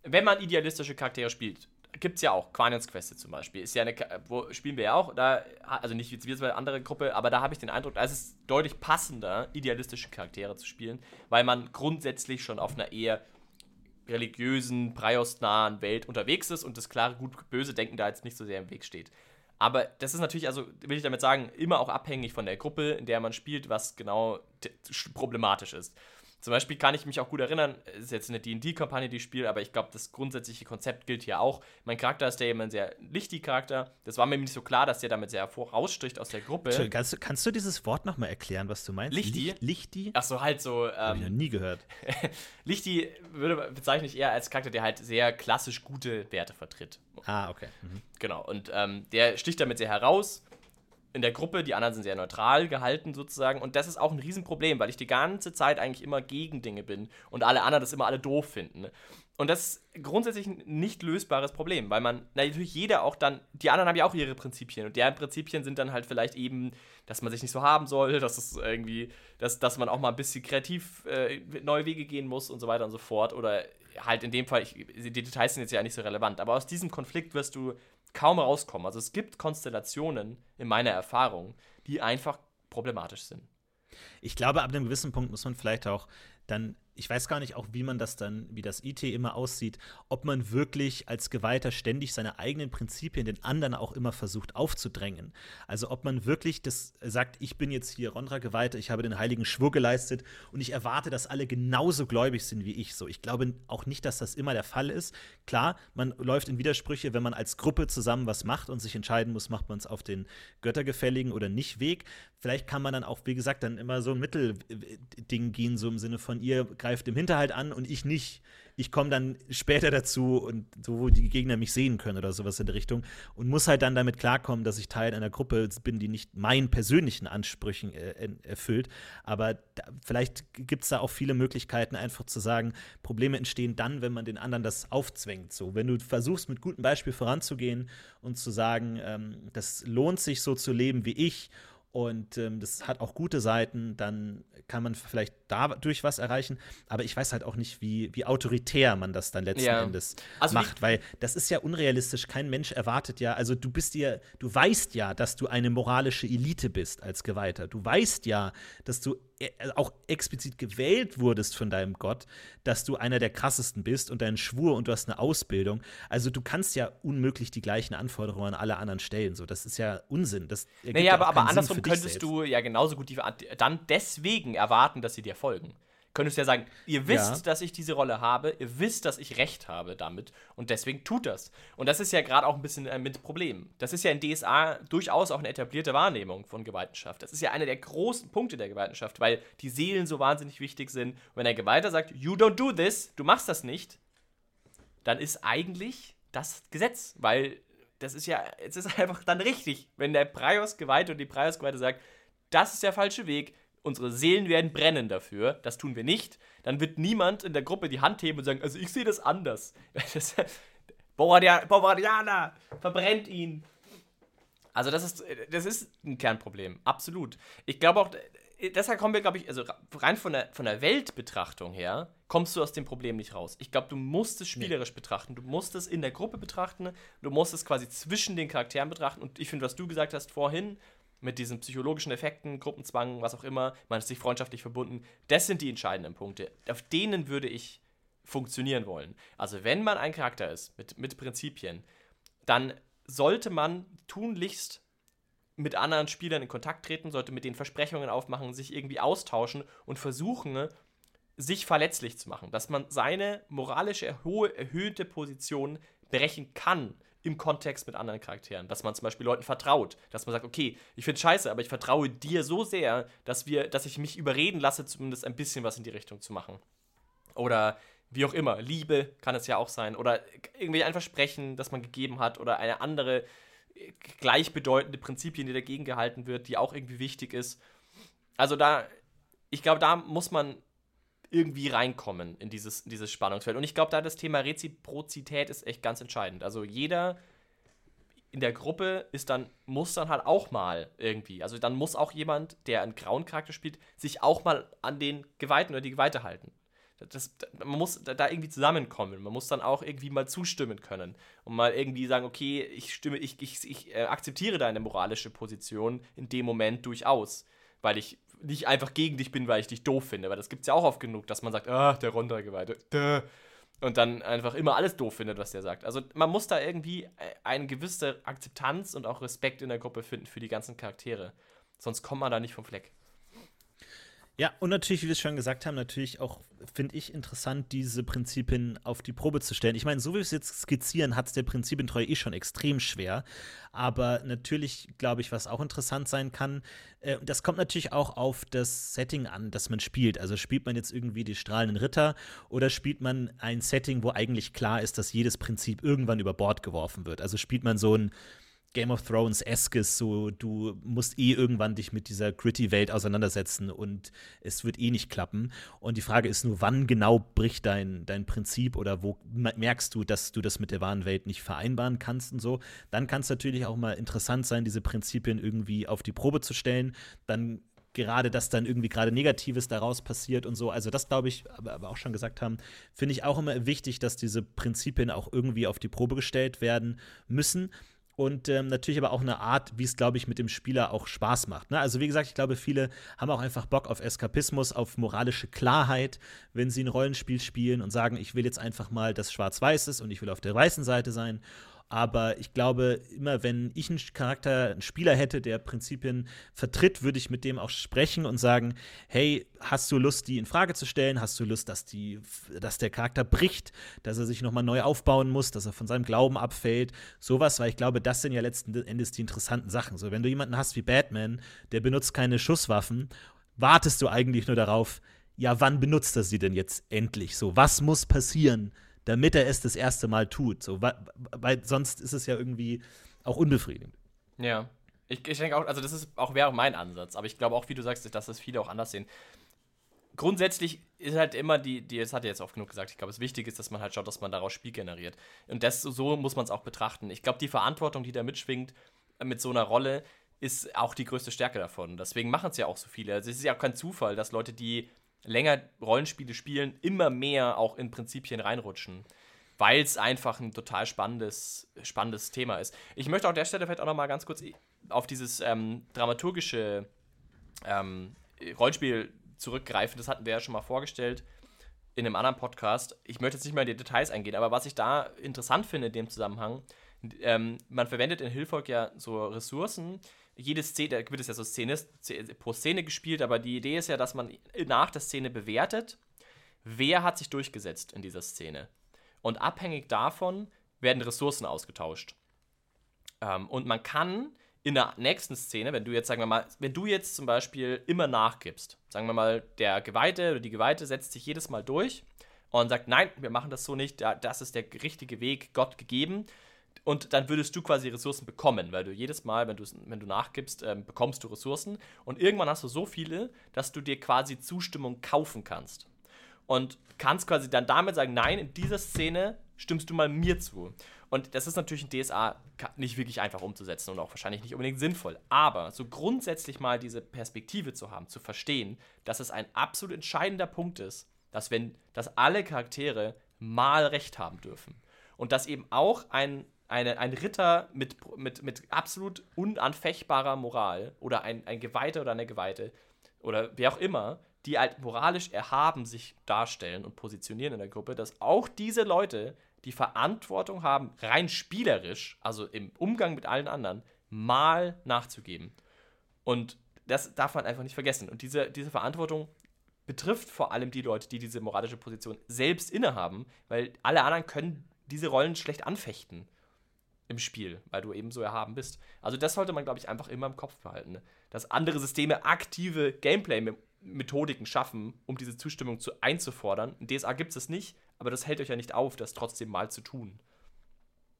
wenn man idealistische Charaktere spielt, gibt es ja auch, Quanians Quest zum Beispiel, ist ja eine, wo spielen wir ja auch, da, also nicht wie wir eine andere Gruppe, aber da habe ich den Eindruck, da ist es deutlich passender, idealistische Charaktere zu spielen, weil man grundsätzlich schon auf einer eher religiösen, preiostnahen Welt unterwegs ist und das klare Gut-Böse Denken da jetzt nicht so sehr im Weg steht. Aber das ist natürlich, also will ich damit sagen, immer auch abhängig von der Gruppe, in der man spielt, was genau problematisch ist. Zum Beispiel kann ich mich auch gut erinnern, es ist jetzt eine DD-Kampagne, die ich spiele, aber ich glaube, das grundsätzliche Konzept gilt hier auch. Mein Charakter ist der eben ein sehr Lichti-Charakter. Das war mir nicht so klar, dass der damit sehr herausstricht aus der Gruppe. Kannst du, kannst du dieses Wort nochmal erklären, was du meinst? Lichti? Lichti? Ach so, halt so. Ähm, Hab ich noch nie gehört. Lichti würde, bezeichne ich eher als Charakter, der halt sehr klassisch gute Werte vertritt. Ah, okay. Mhm. Genau, und ähm, der sticht damit sehr heraus in der Gruppe, die anderen sind sehr neutral gehalten sozusagen. Und das ist auch ein Riesenproblem, weil ich die ganze Zeit eigentlich immer gegen Dinge bin und alle anderen das immer alle doof finden. Und das ist grundsätzlich ein nicht lösbares Problem, weil man natürlich jeder auch dann, die anderen haben ja auch ihre Prinzipien und deren Prinzipien sind dann halt vielleicht eben, dass man sich nicht so haben soll, dass es irgendwie, dass, dass man auch mal ein bisschen kreativ äh, neue Wege gehen muss und so weiter und so fort. Oder halt in dem Fall, ich, die Details sind jetzt ja nicht so relevant, aber aus diesem Konflikt wirst du kaum rauskommen. Also es gibt Konstellationen in meiner Erfahrung, die einfach problematisch sind. Ich glaube, ab einem gewissen Punkt muss man vielleicht auch dann ich weiß gar nicht auch, wie man das dann, wie das IT immer aussieht, ob man wirklich als Geweihter ständig seine eigenen Prinzipien den anderen auch immer versucht aufzudrängen. Also ob man wirklich das sagt, ich bin jetzt hier Rondra Geweihter, ich habe den heiligen Schwur geleistet und ich erwarte, dass alle genauso gläubig sind wie ich. So, ich glaube auch nicht, dass das immer der Fall ist. Klar, man läuft in Widersprüche, wenn man als Gruppe zusammen was macht und sich entscheiden muss, macht man es auf den göttergefälligen oder nicht Weg. Vielleicht kann man dann auch, wie gesagt, dann immer so ein Mittelding gehen, so im Sinne von ihr greift im Hinterhalt an und ich nicht. Ich komme dann später dazu und so, wo die Gegner mich sehen können oder sowas in der Richtung und muss halt dann damit klarkommen, dass ich Teil einer Gruppe bin, die nicht meinen persönlichen Ansprüchen äh, erfüllt. Aber da, vielleicht gibt es da auch viele Möglichkeiten, einfach zu sagen, Probleme entstehen dann, wenn man den anderen das aufzwängt. So, wenn du versuchst, mit gutem Beispiel voranzugehen und zu sagen, ähm, das lohnt sich so zu leben wie ich und ähm, das hat auch gute Seiten, dann kann man vielleicht dadurch was erreichen. Aber ich weiß halt auch nicht, wie, wie autoritär man das dann letzten ja. Endes also macht, weil das ist ja unrealistisch. Kein Mensch erwartet ja, also du bist dir, du weißt ja, dass du eine moralische Elite bist als Geweihter. Du weißt ja, dass du auch explizit gewählt wurdest von deinem Gott, dass du einer der krassesten bist und deinen Schwur und du hast eine Ausbildung. Also du kannst ja unmöglich die gleichen Anforderungen an alle anderen stellen. So, das ist ja Unsinn. Das naja, aber, aber andersrum könntest du ja genauso gut die, dann deswegen erwarten, dass sie dir folgen könntest ja sagen, ihr wisst, ja. dass ich diese Rolle habe, ihr wisst, dass ich Recht habe damit und deswegen tut das. Und das ist ja gerade auch ein bisschen äh, mit Problem. Das ist ja in DSA durchaus auch eine etablierte Wahrnehmung von Gewaltenschaft. Das ist ja einer der großen Punkte der Gewaltenschaft, weil die Seelen so wahnsinnig wichtig sind. Und wenn der Gewalter sagt, you don't do this, du machst das nicht, dann ist eigentlich das Gesetz, weil das ist ja, es ist einfach dann richtig, wenn der Prios Geweihte und die Prios Geweihte sagt, das ist der falsche Weg, unsere Seelen werden brennen dafür, das tun wir nicht, dann wird niemand in der Gruppe die Hand heben und sagen, also ich sehe das anders. Bovariana, verbrennt ihn. Also das ist, das ist ein Kernproblem, absolut. Ich glaube auch, deshalb kommen wir, glaube ich, also rein von der, von der Weltbetrachtung her, kommst du aus dem Problem nicht raus. Ich glaube, du musst es spielerisch nee. betrachten, du musst es in der Gruppe betrachten, du musst es quasi zwischen den Charakteren betrachten. Und ich finde, was du gesagt hast vorhin, mit diesen psychologischen Effekten, Gruppenzwang, was auch immer, man ist sich freundschaftlich verbunden, das sind die entscheidenden Punkte. Auf denen würde ich funktionieren wollen. Also wenn man ein Charakter ist mit, mit Prinzipien, dann sollte man tunlichst mit anderen Spielern in Kontakt treten, sollte mit den Versprechungen aufmachen, sich irgendwie austauschen und versuchen, sich verletzlich zu machen, dass man seine moralische erhöhte Position brechen kann im Kontext mit anderen Charakteren. Dass man zum Beispiel Leuten vertraut. Dass man sagt, okay, ich finde scheiße, aber ich vertraue dir so sehr, dass wir, dass ich mich überreden lasse, zumindest ein bisschen was in die Richtung zu machen. Oder wie auch immer, Liebe kann es ja auch sein. Oder irgendwie ein Versprechen, das man gegeben hat, oder eine andere gleichbedeutende Prinzipien, die dagegen gehalten wird, die auch irgendwie wichtig ist. Also da, ich glaube, da muss man irgendwie reinkommen in dieses, in dieses Spannungsfeld. Und ich glaube, da das Thema Reziprozität ist echt ganz entscheidend. Also jeder in der Gruppe ist dann, muss dann halt auch mal irgendwie, also dann muss auch jemand, der einen grauen Charakter spielt, sich auch mal an den Geweihten oder die Geweihte halten. Das, man muss da irgendwie zusammenkommen. Man muss dann auch irgendwie mal zustimmen können und mal irgendwie sagen, okay, ich stimme, ich, ich, ich äh, akzeptiere deine moralische Position in dem Moment durchaus, weil ich nicht einfach gegen dich bin, weil ich dich doof finde. Weil das gibt es ja auch oft genug, dass man sagt, ah, der Ronda-Geweihte, und dann einfach immer alles doof findet, was der sagt. Also man muss da irgendwie äh, eine gewisse Akzeptanz und auch Respekt in der Gruppe finden für die ganzen Charaktere. Sonst kommt man da nicht vom Fleck. Ja, und natürlich, wie wir es schon gesagt haben, natürlich auch, finde ich, interessant, diese Prinzipien auf die Probe zu stellen. Ich meine, so wie wir es jetzt skizzieren, hat es der Prinzipientreue eh schon extrem schwer. Aber natürlich, glaube ich, was auch interessant sein kann, äh, das kommt natürlich auch auf das Setting an, das man spielt. Also spielt man jetzt irgendwie die strahlenden Ritter oder spielt man ein Setting, wo eigentlich klar ist, dass jedes Prinzip irgendwann über Bord geworfen wird. Also spielt man so ein Game of Thrones-eskes, so du musst eh irgendwann dich mit dieser gritty Welt auseinandersetzen und es wird eh nicht klappen. Und die Frage ist nur, wann genau bricht dein, dein Prinzip oder wo merkst du, dass du das mit der wahren Welt nicht vereinbaren kannst und so. Dann kann es natürlich auch mal interessant sein, diese Prinzipien irgendwie auf die Probe zu stellen. Dann gerade, dass dann irgendwie gerade Negatives daraus passiert und so. Also das glaube ich, aber, aber auch schon gesagt haben, finde ich auch immer wichtig, dass diese Prinzipien auch irgendwie auf die Probe gestellt werden müssen und ähm, natürlich aber auch eine Art, wie es, glaube ich, mit dem Spieler auch Spaß macht. Ne? Also wie gesagt, ich glaube, viele haben auch einfach Bock auf Eskapismus, auf moralische Klarheit, wenn sie ein Rollenspiel spielen und sagen, ich will jetzt einfach mal, dass schwarz-weiß ist und ich will auf der weißen Seite sein. Aber ich glaube, immer wenn ich einen Charakter, einen Spieler hätte, der Prinzipien vertritt, würde ich mit dem auch sprechen und sagen: Hey, hast du Lust, die in Frage zu stellen? Hast du Lust, dass, die, dass der Charakter bricht, dass er sich nochmal neu aufbauen muss, dass er von seinem Glauben abfällt? Sowas, weil ich glaube, das sind ja letzten Endes die interessanten Sachen. So, wenn du jemanden hast wie Batman, der benutzt keine Schusswaffen, wartest du eigentlich nur darauf, ja, wann benutzt er sie denn jetzt endlich? So, was muss passieren, damit er es das erste Mal tut. So, weil, sonst ist es ja irgendwie auch unbefriedigend. Ja. Ich, ich denke auch, also das ist auch wäre mein Ansatz, aber ich glaube auch, wie du sagst, dass das viele auch anders sehen. Grundsätzlich ist halt immer die, die, das hat er jetzt oft genug gesagt, ich glaube, es wichtig ist, dass man halt schaut, dass man daraus Spiel generiert. Und das, so muss man es auch betrachten. Ich glaube, die Verantwortung, die da mitschwingt äh, mit so einer Rolle, ist auch die größte Stärke davon. Deswegen machen es ja auch so viele. Also es ist ja auch kein Zufall, dass Leute, die länger Rollenspiele spielen, immer mehr auch in Prinzipien reinrutschen. Weil es einfach ein total spannendes, spannendes Thema ist. Ich möchte an der Stelle vielleicht auch noch mal ganz kurz auf dieses ähm, dramaturgische ähm, Rollenspiel zurückgreifen. Das hatten wir ja schon mal vorgestellt in einem anderen Podcast. Ich möchte jetzt nicht mehr in die Details eingehen, aber was ich da interessant finde in dem Zusammenhang, ähm, man verwendet in Hilfolk ja so Ressourcen, jede Szene, da wird es ja so Szene, pro Szene gespielt, aber die Idee ist ja, dass man nach der Szene bewertet, wer hat sich durchgesetzt in dieser Szene. Und abhängig davon werden Ressourcen ausgetauscht. Ähm, und man kann in der nächsten Szene, wenn du jetzt, sagen wir mal, wenn du jetzt zum Beispiel immer nachgibst, sagen wir mal, der Geweihte oder die Geweihte setzt sich jedes Mal durch und sagt, nein, wir machen das so nicht, das ist der richtige Weg, Gott gegeben, und dann würdest du quasi Ressourcen bekommen, weil du jedes Mal, wenn, wenn du nachgibst, ähm, bekommst du Ressourcen. Und irgendwann hast du so viele, dass du dir quasi Zustimmung kaufen kannst. Und kannst quasi dann damit sagen, nein, in dieser Szene stimmst du mal mir zu. Und das ist natürlich in DSA nicht wirklich einfach umzusetzen und auch wahrscheinlich nicht unbedingt sinnvoll. Aber so grundsätzlich mal diese Perspektive zu haben, zu verstehen, dass es ein absolut entscheidender Punkt ist, dass wenn, dass alle Charaktere mal Recht haben dürfen. Und dass eben auch ein eine, ein Ritter mit, mit, mit absolut unanfechtbarer Moral oder ein, ein Geweihter oder eine Geweihte oder wer auch immer, die halt moralisch erhaben sich darstellen und positionieren in der Gruppe, dass auch diese Leute die Verantwortung haben, rein spielerisch, also im Umgang mit allen anderen, mal nachzugeben. Und das darf man einfach nicht vergessen. Und diese, diese Verantwortung betrifft vor allem die Leute, die diese moralische Position selbst innehaben, weil alle anderen können diese Rollen schlecht anfechten im Spiel, weil du eben so erhaben bist. Also das sollte man, glaube ich, einfach immer im Kopf behalten. Ne? Dass andere Systeme aktive Gameplay-Methodiken schaffen, um diese Zustimmung zu einzufordern. In DSA gibt es nicht, aber das hält euch ja nicht auf, das trotzdem mal zu tun.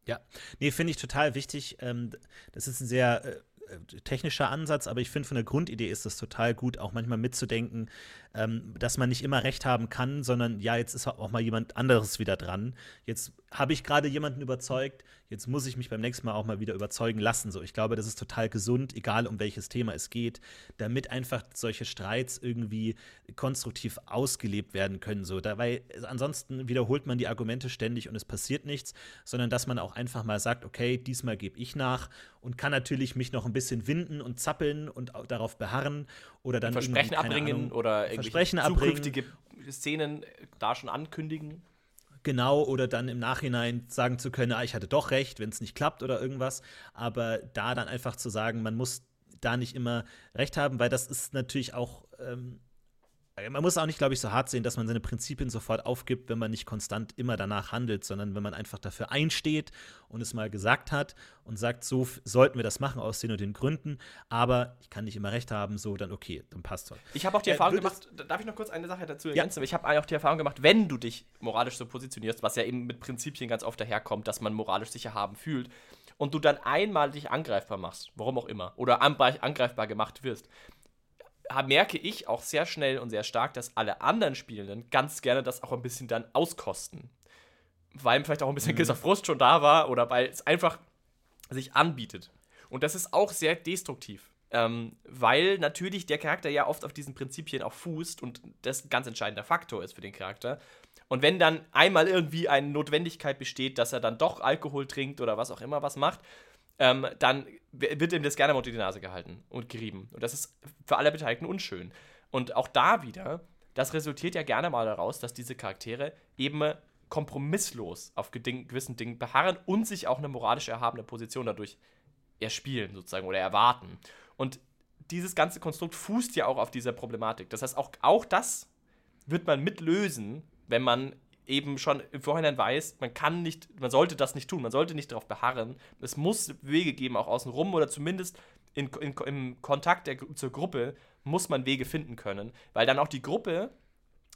Ja, nee, finde ich total wichtig. Ähm, das ist ein sehr äh, technischer Ansatz, aber ich finde, von der Grundidee ist es total gut, auch manchmal mitzudenken, ähm, dass man nicht immer recht haben kann, sondern ja, jetzt ist auch mal jemand anderes wieder dran. Jetzt habe ich gerade jemanden überzeugt, jetzt muss ich mich beim nächsten Mal auch mal wieder überzeugen lassen. So, ich glaube, das ist total gesund, egal um welches Thema es geht, damit einfach solche Streits irgendwie konstruktiv ausgelebt werden können. So, da, weil ansonsten wiederholt man die Argumente ständig und es passiert nichts, sondern dass man auch einfach mal sagt, okay, diesmal gebe ich nach und kann natürlich mich noch ein bisschen winden und zappeln und darauf beharren oder dann Versprechen abbringen oder Versprechen zukünftige abbringen. Szenen da schon ankündigen. Genau, oder dann im Nachhinein sagen zu können, ah, ich hatte doch recht, wenn es nicht klappt oder irgendwas. Aber da dann einfach zu sagen, man muss da nicht immer recht haben, weil das ist natürlich auch ähm, man muss auch nicht, glaube ich, so hart sehen, dass man seine Prinzipien sofort aufgibt, wenn man nicht konstant immer danach handelt, sondern wenn man einfach dafür einsteht und es mal gesagt hat und sagt, so sollten wir das machen aus den und den Gründen, aber ich kann nicht immer recht haben, so dann okay, dann passt doch. Ich habe auch die äh, Erfahrung gemacht, darf ich noch kurz eine Sache dazu ergänzen? Ja. Ich habe auch die Erfahrung gemacht, wenn du dich moralisch so positionierst, was ja eben mit Prinzipien ganz oft daherkommt, dass man moralisch sicher haben fühlt, und du dann einmal dich angreifbar machst, warum auch immer, oder angreifbar gemacht wirst, merke ich auch sehr schnell und sehr stark, dass alle anderen Spielenden ganz gerne das auch ein bisschen dann auskosten. Weil vielleicht auch ein bisschen mhm. gewisser Frust schon da war oder weil es einfach sich anbietet. Und das ist auch sehr destruktiv. Ähm, weil natürlich der Charakter ja oft auf diesen Prinzipien auch fußt und das ein ganz entscheidender Faktor ist für den Charakter. Und wenn dann einmal irgendwie eine Notwendigkeit besteht, dass er dann doch Alkohol trinkt oder was auch immer was macht, ähm, dann wird ihm das gerne unter die Nase gehalten und gerieben. Und das ist für alle Beteiligten unschön. Und auch da wieder, das resultiert ja gerne mal daraus, dass diese Charaktere eben kompromisslos auf gewissen Dingen beharren und sich auch eine moralisch erhabene Position dadurch erspielen, sozusagen, oder erwarten. Und dieses ganze Konstrukt fußt ja auch auf dieser Problematik. Das heißt, auch, auch das wird man mitlösen, wenn man eben schon im Vorhinein weiß, man kann nicht, man sollte das nicht tun, man sollte nicht darauf beharren. Es muss Wege geben, auch außenrum oder zumindest in, in, im Kontakt der, zur Gruppe muss man Wege finden können, weil dann auch die Gruppe,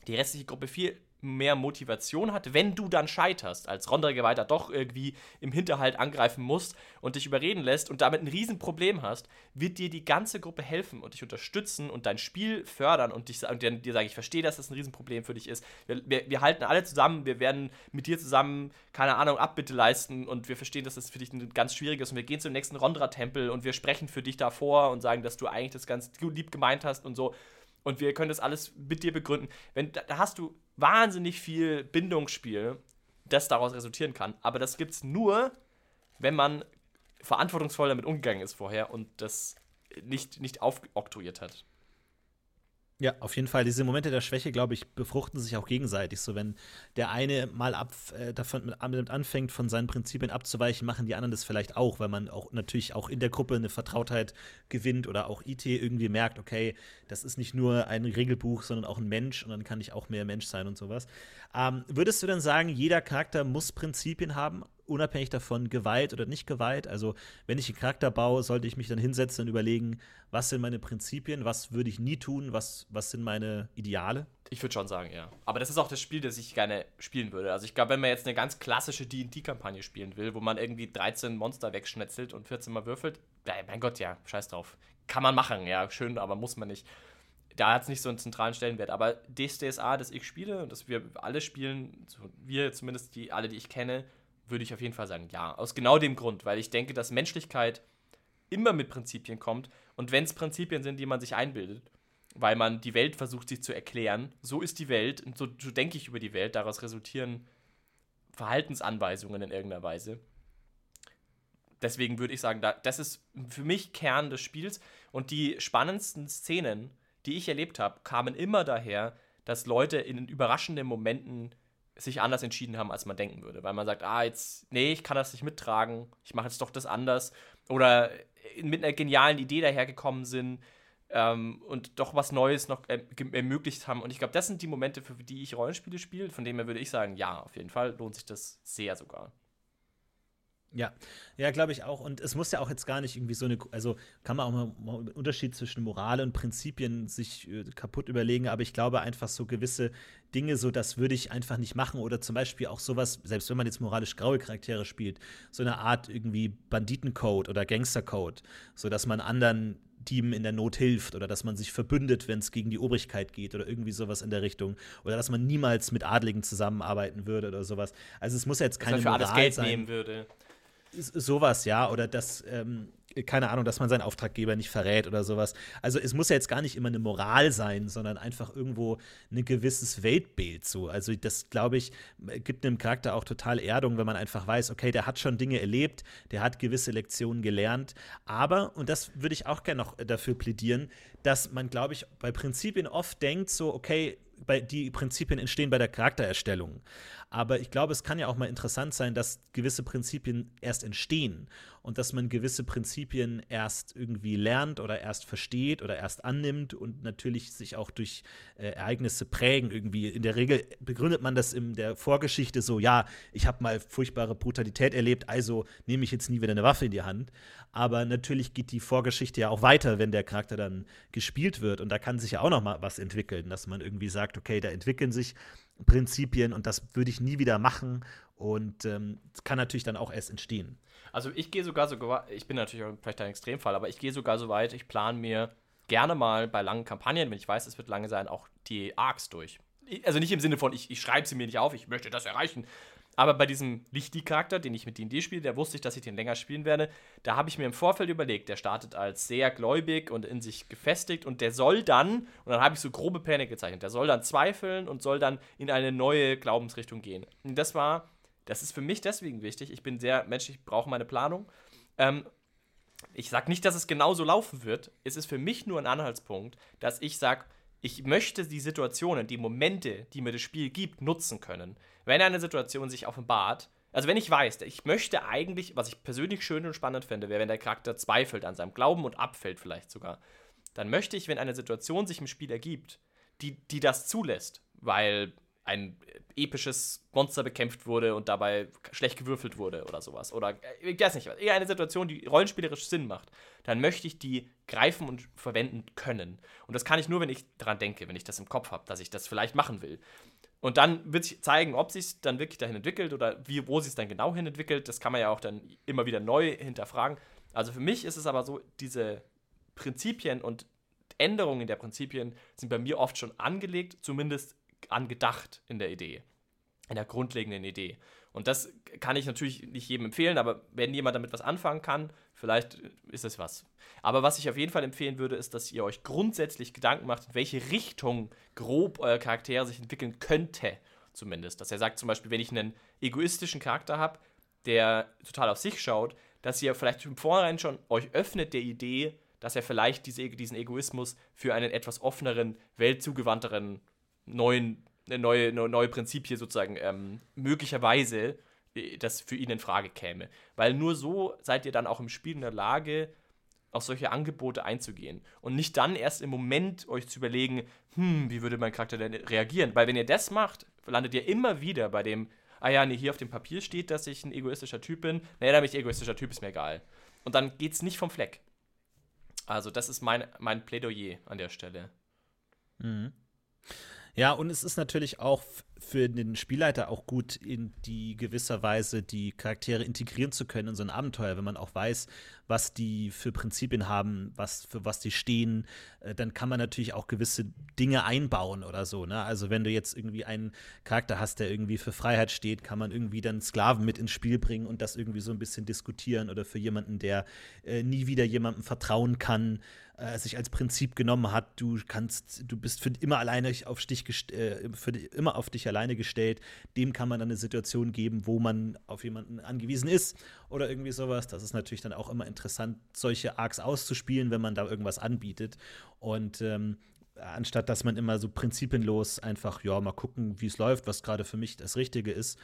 die restliche Gruppe viel mehr Motivation hat, wenn du dann scheiterst, als Rondregeweihter doch irgendwie im Hinterhalt angreifen musst und dich überreden lässt und damit ein Riesenproblem hast, wird dir die ganze Gruppe helfen und dich unterstützen und dein Spiel fördern und, dich, und dir, dir sagen, ich verstehe, dass das ein Riesenproblem für dich ist. Wir, wir, wir, halten alle zusammen, wir werden mit dir zusammen, keine Ahnung, Abbitte leisten und wir verstehen, dass das für dich ein ganz schwieriges und wir gehen zum nächsten Rondra-Tempel und wir sprechen für dich davor und sagen, dass du eigentlich das ganz lieb gemeint hast und so. Und wir können das alles mit dir begründen. Wenn, da hast du wahnsinnig viel Bindungsspiel, das daraus resultieren kann. Aber das gibt es nur, wenn man verantwortungsvoll damit umgegangen ist vorher und das nicht, nicht aufoktroyiert hat. Ja, auf jeden Fall. Diese Momente der Schwäche, glaube ich, befruchten sich auch gegenseitig. So, wenn der eine mal ab, äh, davon mit, anfängt, von seinen Prinzipien abzuweichen, machen die anderen das vielleicht auch, weil man auch natürlich auch in der Gruppe eine Vertrautheit gewinnt oder auch IT irgendwie merkt, okay, das ist nicht nur ein Regelbuch, sondern auch ein Mensch und dann kann ich auch mehr Mensch sein und sowas. Ähm, würdest du denn sagen, jeder Charakter muss Prinzipien haben? Unabhängig davon, Gewalt oder nicht Gewalt. Also, wenn ich einen Charakter baue, sollte ich mich dann hinsetzen und überlegen, was sind meine Prinzipien, was würde ich nie tun, was, was sind meine Ideale. Ich würde schon sagen, ja. Aber das ist auch das Spiel, das ich gerne spielen würde. Also ich glaube, wenn man jetzt eine ganz klassische D&D-Kampagne spielen will, wo man irgendwie 13 Monster wegschnetzelt und 14 mal würfelt, mein Gott, ja, scheiß drauf. Kann man machen, ja, schön, aber muss man nicht. Da hat es nicht so einen zentralen Stellenwert. Aber das DSA, das ich spiele und das wir alle spielen, wir zumindest die alle, die ich kenne, würde ich auf jeden Fall sagen, ja. Aus genau dem Grund, weil ich denke, dass Menschlichkeit immer mit Prinzipien kommt. Und wenn es Prinzipien sind, die man sich einbildet, weil man die Welt versucht, sich zu erklären, so ist die Welt und so, so denke ich über die Welt, daraus resultieren Verhaltensanweisungen in irgendeiner Weise. Deswegen würde ich sagen, das ist für mich Kern des Spiels. Und die spannendsten Szenen, die ich erlebt habe, kamen immer daher, dass Leute in überraschenden Momenten sich anders entschieden haben, als man denken würde. Weil man sagt, ah, jetzt, nee, ich kann das nicht mittragen, ich mache jetzt doch das anders. Oder mit einer genialen Idee dahergekommen sind ähm, und doch was Neues noch äh, ermöglicht haben. Und ich glaube, das sind die Momente, für die ich Rollenspiele spiele. Von denen her würde ich sagen, ja, auf jeden Fall lohnt sich das sehr sogar. Ja, ja, glaube ich auch. Und es muss ja auch jetzt gar nicht irgendwie so eine, also kann man auch mal, mal einen Unterschied zwischen Moral und Prinzipien sich äh, kaputt überlegen, aber ich glaube einfach so gewisse Dinge, so das würde ich einfach nicht machen. Oder zum Beispiel auch sowas, selbst wenn man jetzt moralisch graue Charaktere spielt, so eine Art irgendwie Banditencode oder Gangstercode, so dass man anderen Team in der Not hilft oder dass man sich verbündet, wenn es gegen die Obrigkeit geht oder irgendwie sowas in der Richtung oder dass man niemals mit Adligen zusammenarbeiten würde oder sowas. Also es muss jetzt keine dass man für Moral alles Geld sein. nehmen würde. Sowas, ja. Oder dass, ähm, keine Ahnung, dass man seinen Auftraggeber nicht verrät oder sowas. Also es muss ja jetzt gar nicht immer eine Moral sein, sondern einfach irgendwo ein gewisses Weltbild so. Also das, glaube ich, gibt einem Charakter auch total Erdung, wenn man einfach weiß, okay, der hat schon Dinge erlebt, der hat gewisse Lektionen gelernt. Aber, und das würde ich auch gerne noch dafür plädieren, dass man, glaube ich, bei Prinzipien oft denkt, so, okay, bei, die Prinzipien entstehen bei der Charaktererstellung. Aber ich glaube, es kann ja auch mal interessant sein, dass gewisse Prinzipien erst entstehen und dass man gewisse Prinzipien erst irgendwie lernt oder erst versteht oder erst annimmt und natürlich sich auch durch äh, Ereignisse prägen. Irgendwie in der Regel begründet man das in der Vorgeschichte so, ja, ich habe mal furchtbare Brutalität erlebt, also nehme ich jetzt nie wieder eine Waffe in die Hand. Aber natürlich geht die Vorgeschichte ja auch weiter, wenn der Charakter dann gespielt wird und da kann sich ja auch noch mal was entwickeln, dass man irgendwie sagt, okay, da entwickeln sich Prinzipien und das würde ich nie wieder machen und ähm, kann natürlich dann auch erst entstehen. Also ich gehe sogar so, ich bin natürlich auch vielleicht ein Extremfall, aber ich gehe sogar so weit, ich plane mir gerne mal bei langen Kampagnen, wenn ich weiß, es wird lange sein, auch die Arcs durch. Also nicht im Sinne von, ich, ich schreibe sie mir nicht auf, ich möchte das erreichen, aber bei diesem Lichti-Charakter, den ich mit D&D spiele, der wusste ich, dass ich den länger spielen werde, da habe ich mir im Vorfeld überlegt, der startet als sehr gläubig und in sich gefestigt und der soll dann, und dann habe ich so grobe Pläne gezeichnet, der soll dann zweifeln und soll dann in eine neue Glaubensrichtung gehen. Und das war, das ist für mich deswegen wichtig, ich bin sehr menschlich, brauche meine Planung. Ähm, ich sage nicht, dass es genauso laufen wird, es ist für mich nur ein Anhaltspunkt, dass ich sage, ich möchte die Situationen, die Momente, die mir das Spiel gibt, nutzen können. Wenn eine Situation sich offenbart, also wenn ich weiß, ich möchte eigentlich, was ich persönlich schön und spannend fände, wäre, wenn der Charakter zweifelt an seinem Glauben und abfällt vielleicht sogar, dann möchte ich, wenn eine Situation sich im Spiel ergibt, die, die das zulässt, weil ein episches Monster bekämpft wurde und dabei schlecht gewürfelt wurde oder sowas. Oder äh, ich weiß nicht, eher eine Situation, die rollenspielerisch Sinn macht, dann möchte ich die greifen und verwenden können. Und das kann ich nur, wenn ich daran denke, wenn ich das im Kopf habe, dass ich das vielleicht machen will. Und dann wird sich zeigen, ob sich dann wirklich dahin entwickelt oder wie, wo sich es dann genau hin entwickelt. Das kann man ja auch dann immer wieder neu hinterfragen. Also für mich ist es aber so, diese Prinzipien und Änderungen der Prinzipien sind bei mir oft schon angelegt, zumindest angedacht in der Idee, in der grundlegenden Idee. Und das kann ich natürlich nicht jedem empfehlen, aber wenn jemand damit was anfangen kann, vielleicht ist es was. Aber was ich auf jeden Fall empfehlen würde, ist, dass ihr euch grundsätzlich Gedanken macht, in welche Richtung grob euer Charakter sich entwickeln könnte, zumindest. Dass er sagt zum Beispiel, wenn ich einen egoistischen Charakter habe, der total auf sich schaut, dass ihr vielleicht im Vorhinein schon euch öffnet der Idee, dass er vielleicht diese, diesen Egoismus für einen etwas offeneren, weltzugewandteren neuen, eine neue, eine neue Prinzipie sozusagen ähm, möglicherweise äh, das für ihn in Frage käme. Weil nur so seid ihr dann auch im Spiel in der Lage, auf solche Angebote einzugehen. Und nicht dann erst im Moment euch zu überlegen, hm, wie würde mein Charakter denn reagieren? Weil wenn ihr das macht, landet ihr immer wieder bei dem, ah ja, nee, hier auf dem Papier steht, dass ich ein egoistischer Typ bin. Nee, da bin ich egoistischer Typ, ist mir egal. Und dann geht es nicht vom Fleck. Also, das ist mein, mein Plädoyer an der Stelle. Mhm. Ja, und es ist natürlich auch für den Spielleiter auch gut, in die gewisser Weise die Charaktere integrieren zu können in so ein Abenteuer, wenn man auch weiß, was die für Prinzipien haben, was für was die stehen, äh, dann kann man natürlich auch gewisse Dinge einbauen oder so. Ne? Also wenn du jetzt irgendwie einen Charakter hast, der irgendwie für Freiheit steht, kann man irgendwie dann Sklaven mit ins Spiel bringen und das irgendwie so ein bisschen diskutieren oder für jemanden, der äh, nie wieder jemandem vertrauen kann, äh, sich als Prinzip genommen hat, du kannst, du bist für immer alleine auf dich äh, für immer auf dich alleine gestellt. Dem kann man dann eine Situation geben, wo man auf jemanden angewiesen ist oder irgendwie sowas. Das ist natürlich dann auch immer interessant, solche Arcs auszuspielen, wenn man da irgendwas anbietet. Und ähm, anstatt dass man immer so prinzipienlos einfach, ja, mal gucken, wie es läuft, was gerade für mich das Richtige ist.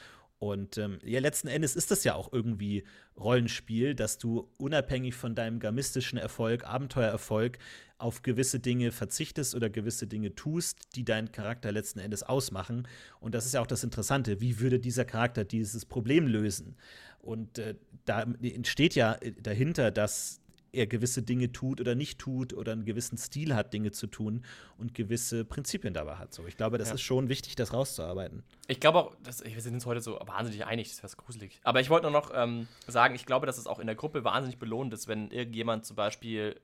Und ähm, ja, letzten Endes ist das ja auch irgendwie Rollenspiel, dass du unabhängig von deinem gamistischen Erfolg, Abenteuererfolg, auf gewisse Dinge verzichtest oder gewisse Dinge tust, die deinen Charakter letzten Endes ausmachen. Und das ist ja auch das Interessante. Wie würde dieser Charakter dieses Problem lösen? Und äh, da entsteht ja dahinter, dass er gewisse Dinge tut oder nicht tut oder einen gewissen Stil hat, Dinge zu tun und gewisse Prinzipien dabei hat. So, ich glaube, das ja. ist schon wichtig, das rauszuarbeiten. Ich glaube auch, dass, wir sind uns heute so wahnsinnig einig, das wäre gruselig. Aber ich wollte nur noch ähm, sagen, ich glaube, dass es auch in der Gruppe wahnsinnig belohnt ist, wenn irgendjemand zum Beispiel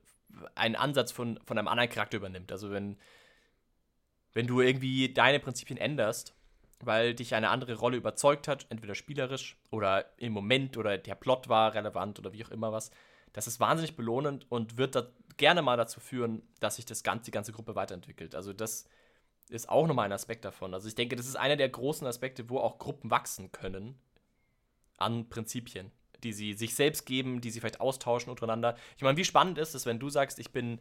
einen Ansatz von, von einem anderen Charakter übernimmt. Also wenn, wenn du irgendwie deine Prinzipien änderst, weil dich eine andere Rolle überzeugt hat, entweder spielerisch oder im Moment oder der Plot war relevant oder wie auch immer was, das ist wahnsinnig belohnend und wird da gerne mal dazu führen, dass sich das ganze, die ganze Gruppe weiterentwickelt. Also das ist auch nochmal ein Aspekt davon. Also ich denke, das ist einer der großen Aspekte, wo auch Gruppen wachsen können an Prinzipien, die sie sich selbst geben, die sie vielleicht austauschen untereinander. Ich meine, wie spannend ist es, wenn du sagst, ich bin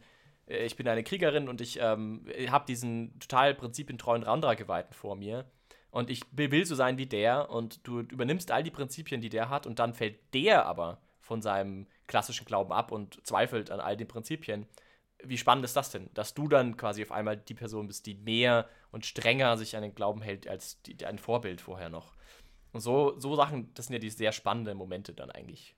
äh, ich bin eine Kriegerin und ich ähm, habe diesen total prinzipientreuen Randra-Geweihten vor mir und ich will so sein wie der und du übernimmst all die Prinzipien, die der hat und dann fällt der aber von seinem klassischen Glauben ab und zweifelt an all den Prinzipien. Wie spannend ist das denn, dass du dann quasi auf einmal die Person bist, die mehr und strenger sich an den Glauben hält als die, ein Vorbild vorher noch. Und so, so Sachen, das sind ja die sehr spannenden Momente dann eigentlich.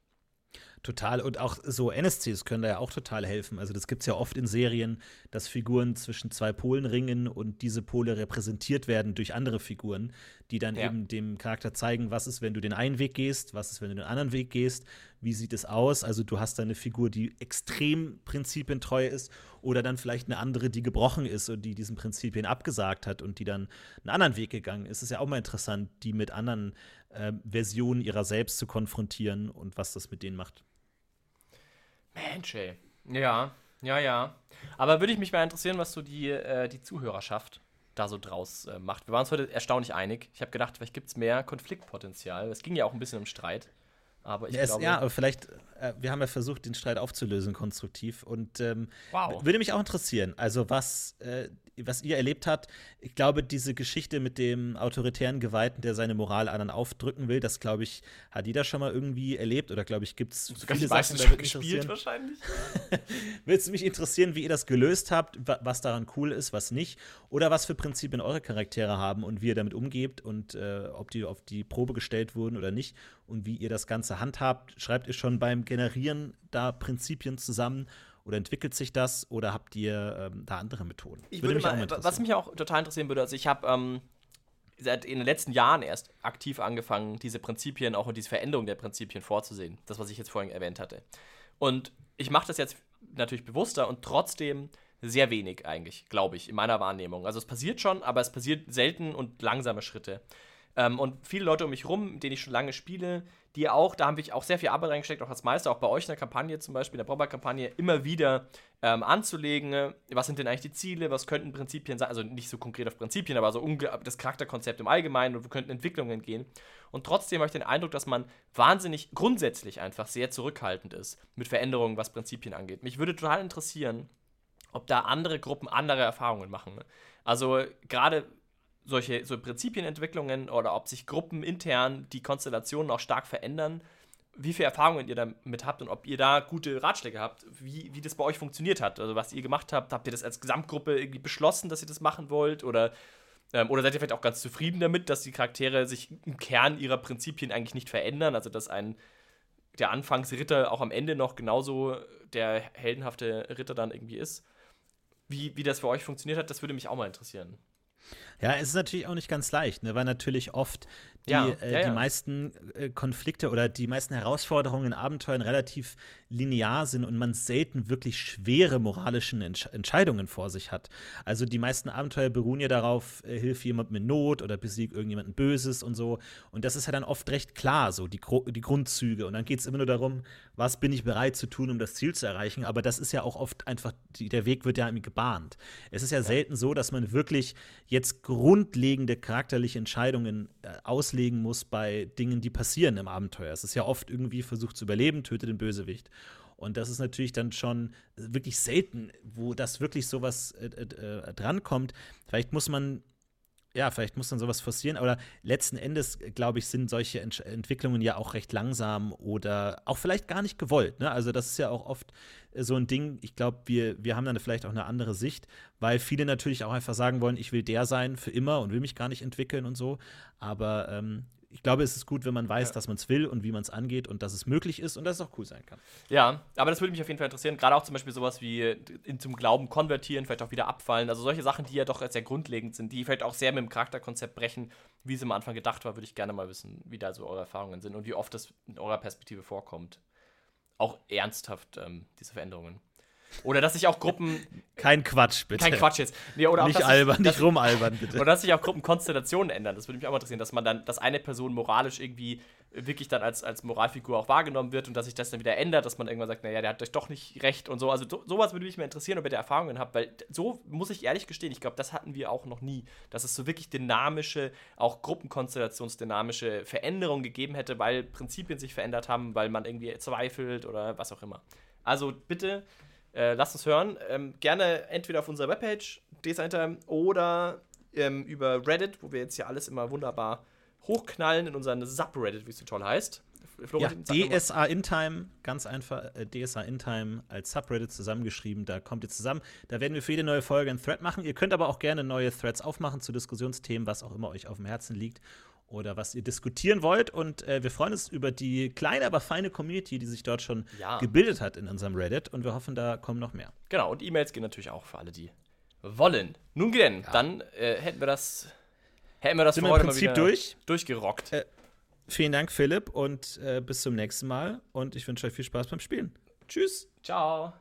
Total. Und auch so NSCs können da ja auch total helfen. Also, das gibt es ja oft in Serien, dass Figuren zwischen zwei Polen ringen und diese Pole repräsentiert werden durch andere Figuren, die dann ja. eben dem Charakter zeigen, was ist, wenn du den einen Weg gehst, was ist, wenn du den anderen Weg gehst, wie sieht es aus. Also, du hast da eine Figur, die extrem prinzipientreu ist oder dann vielleicht eine andere, die gebrochen ist und die diesen Prinzipien abgesagt hat und die dann einen anderen Weg gegangen ist. Es ist ja auch mal interessant, die mit anderen äh, Versionen ihrer selbst zu konfrontieren und was das mit denen macht. Mensch, ey. Ja, ja, ja. Aber würde ich mich mal interessieren, was so die, äh, die Zuhörerschaft da so draus äh, macht. Wir waren uns heute erstaunlich einig. Ich habe gedacht, vielleicht gibt es mehr Konfliktpotenzial. Es ging ja auch ein bisschen um Streit. Aber ich ja, glaube. ja, aber vielleicht, äh, wir haben ja versucht, den Streit aufzulösen, konstruktiv. Und ähm, wow. würde mich auch interessieren, also was, äh, was ihr erlebt habt. Ich glaube, diese Geschichte mit dem autoritären Geweihten, der seine Moral anderen aufdrücken will, das, glaube ich, hat jeder schon mal irgendwie erlebt. Oder, glaube ich, gibt es viele Sachen, schon gespielt wahrscheinlich. Würde es mich interessieren, wie ihr das gelöst habt, was daran cool ist, was nicht. Oder was für Prinzipien eure Charaktere haben und wie ihr damit umgeht und äh, ob die auf die Probe gestellt wurden oder nicht und wie ihr das Ganze handhabt. Schreibt ihr schon beim Generieren da Prinzipien zusammen oder entwickelt sich das oder habt ihr ähm, da andere Methoden? Ich würde, würde mich mal, was mich auch total interessieren würde, also ich habe ähm, seit in den letzten Jahren erst aktiv angefangen, diese Prinzipien, auch diese Veränderung der Prinzipien vorzusehen. Das, was ich jetzt vorhin erwähnt hatte. Und ich mache das jetzt natürlich bewusster und trotzdem sehr wenig eigentlich, glaube ich, in meiner Wahrnehmung. Also es passiert schon, aber es passiert selten und langsame Schritte. Ähm, und viele Leute um mich rum, mit denen ich schon lange spiele, die auch, da haben wir auch sehr viel Arbeit reingesteckt, auch als Meister, auch bei euch in der Kampagne zum Beispiel, in der Braubar-Kampagne, immer wieder ähm, anzulegen, was sind denn eigentlich die Ziele, was könnten Prinzipien sein, also nicht so konkret auf Prinzipien, aber so das Charakterkonzept im Allgemeinen und wo könnten Entwicklungen gehen. Und trotzdem habe ich den Eindruck, dass man wahnsinnig grundsätzlich einfach sehr zurückhaltend ist mit Veränderungen, was Prinzipien angeht. Mich würde total interessieren, ob da andere Gruppen andere Erfahrungen machen. Also gerade solche so Prinzipienentwicklungen oder ob sich Gruppen intern die Konstellationen auch stark verändern, wie viele Erfahrungen ihr damit habt und ob ihr da gute Ratschläge habt, wie, wie das bei euch funktioniert hat. Also was ihr gemacht habt, habt ihr das als Gesamtgruppe irgendwie beschlossen, dass ihr das machen wollt oder, ähm, oder seid ihr vielleicht auch ganz zufrieden damit, dass die Charaktere sich im Kern ihrer Prinzipien eigentlich nicht verändern, also dass ein der Anfangsritter auch am Ende noch genauso der heldenhafte Ritter dann irgendwie ist. Wie, wie das für euch funktioniert hat, das würde mich auch mal interessieren. Ja, es ist natürlich auch nicht ganz leicht, ne, weil natürlich oft die, ja, äh, ja, ja. die meisten äh, Konflikte oder die meisten Herausforderungen in Abenteuern relativ linear sind und man selten wirklich schwere moralische Entsch Entscheidungen vor sich hat. Also die meisten Abenteuer beruhen ja darauf, äh, hilf jemand mit Not oder besieg irgendjemanden Böses und so. Und das ist ja dann oft recht klar, so die, die Grundzüge. Und dann geht es immer nur darum, was bin ich bereit zu tun, um das Ziel zu erreichen. Aber das ist ja auch oft einfach, die, der Weg wird ja irgendwie gebahnt. Es ist ja, selten so, dass man wirklich jetzt grundlegende charakterliche Entscheidungen äh, auslegen muss bei Dingen, die passieren im Abenteuer. Es ist ja oft irgendwie versucht zu überleben, töte den Bösewicht. Und das ist natürlich dann schon wirklich selten, wo das wirklich sowas äh, äh, drankommt. Vielleicht muss man ja, vielleicht muss dann sowas forcieren, aber letzten Endes, glaube ich, sind solche Ent Entwicklungen ja auch recht langsam oder auch vielleicht gar nicht gewollt. Ne? Also, das ist ja auch oft äh, so ein Ding. Ich glaube, wir, wir haben dann vielleicht auch eine andere Sicht, weil viele natürlich auch einfach sagen wollen, ich will der sein für immer und will mich gar nicht entwickeln und so. Aber ähm, ich glaube, es ist gut, wenn man weiß, ja. dass man es will und wie man es angeht und dass es möglich ist und dass es auch cool sein kann. Ja, aber das würde mich auf jeden Fall interessieren. Gerade auch zum Beispiel sowas wie in zum Glauben konvertieren, vielleicht auch wieder abfallen. Also solche Sachen, die ja doch sehr grundlegend sind, die vielleicht auch sehr mit dem Charakterkonzept brechen, wie es am Anfang gedacht war, würde ich gerne mal wissen, wie da so eure Erfahrungen sind und wie oft das in eurer Perspektive vorkommt. Auch ernsthaft, ähm, diese Veränderungen. Oder dass sich auch Gruppen. Kein Quatsch, bitte. Kein Quatsch jetzt. Nee, oder nicht auch, albern, sich, nicht rumalbern, bitte. Oder dass sich auch Gruppenkonstellationen ändern. Das würde mich auch mal interessieren, dass man dann, dass eine Person moralisch irgendwie wirklich dann als, als Moralfigur auch wahrgenommen wird und dass sich das dann wieder ändert, dass man irgendwann sagt, naja, der hat euch doch nicht recht und so. Also sowas würde mich mal interessieren, ob ihr da Erfahrungen habt, weil so muss ich ehrlich gestehen, ich glaube, das hatten wir auch noch nie, dass es so wirklich dynamische, auch Gruppenkonstellationsdynamische Veränderungen gegeben hätte, weil Prinzipien sich verändert haben, weil man irgendwie zweifelt oder was auch immer. Also bitte Äh, lasst uns hören. Ähm, gerne entweder auf unserer Webpage, Descenter, oder ähm, über Reddit, wo wir jetzt ja alles immer wunderbar hochknallen in unseren Subreddit, wie es so toll heißt. Florentin, ja, DSA Intime, ganz einfach, äh, DSA Intime als Subreddit zusammengeschrieben. Da kommt ihr zusammen. Da werden wir für jede neue Folge einen Thread machen. Ihr könnt aber auch gerne neue Threads aufmachen zu Diskussionsthemen, was auch immer euch auf dem Herzen liegt oder was ihr diskutieren wollt. Und äh, wir freuen uns über die kleine, aber feine Community, die sich dort schon ja. gebildet hat in unserem Reddit. Und wir hoffen, da kommen noch mehr. Genau, und E-Mails gehen natürlich auch für alle, die wollen. Nun denn, ja. dann äh, hätten wir das, hätten wir das Sind für heute im Prinzip mal wieder durch? durchgerockt. Äh, vielen Dank, Philipp, und äh, bis zum nächsten Mal. Und ich wünsche euch viel Spaß beim Spielen. Tschüss. Ciao.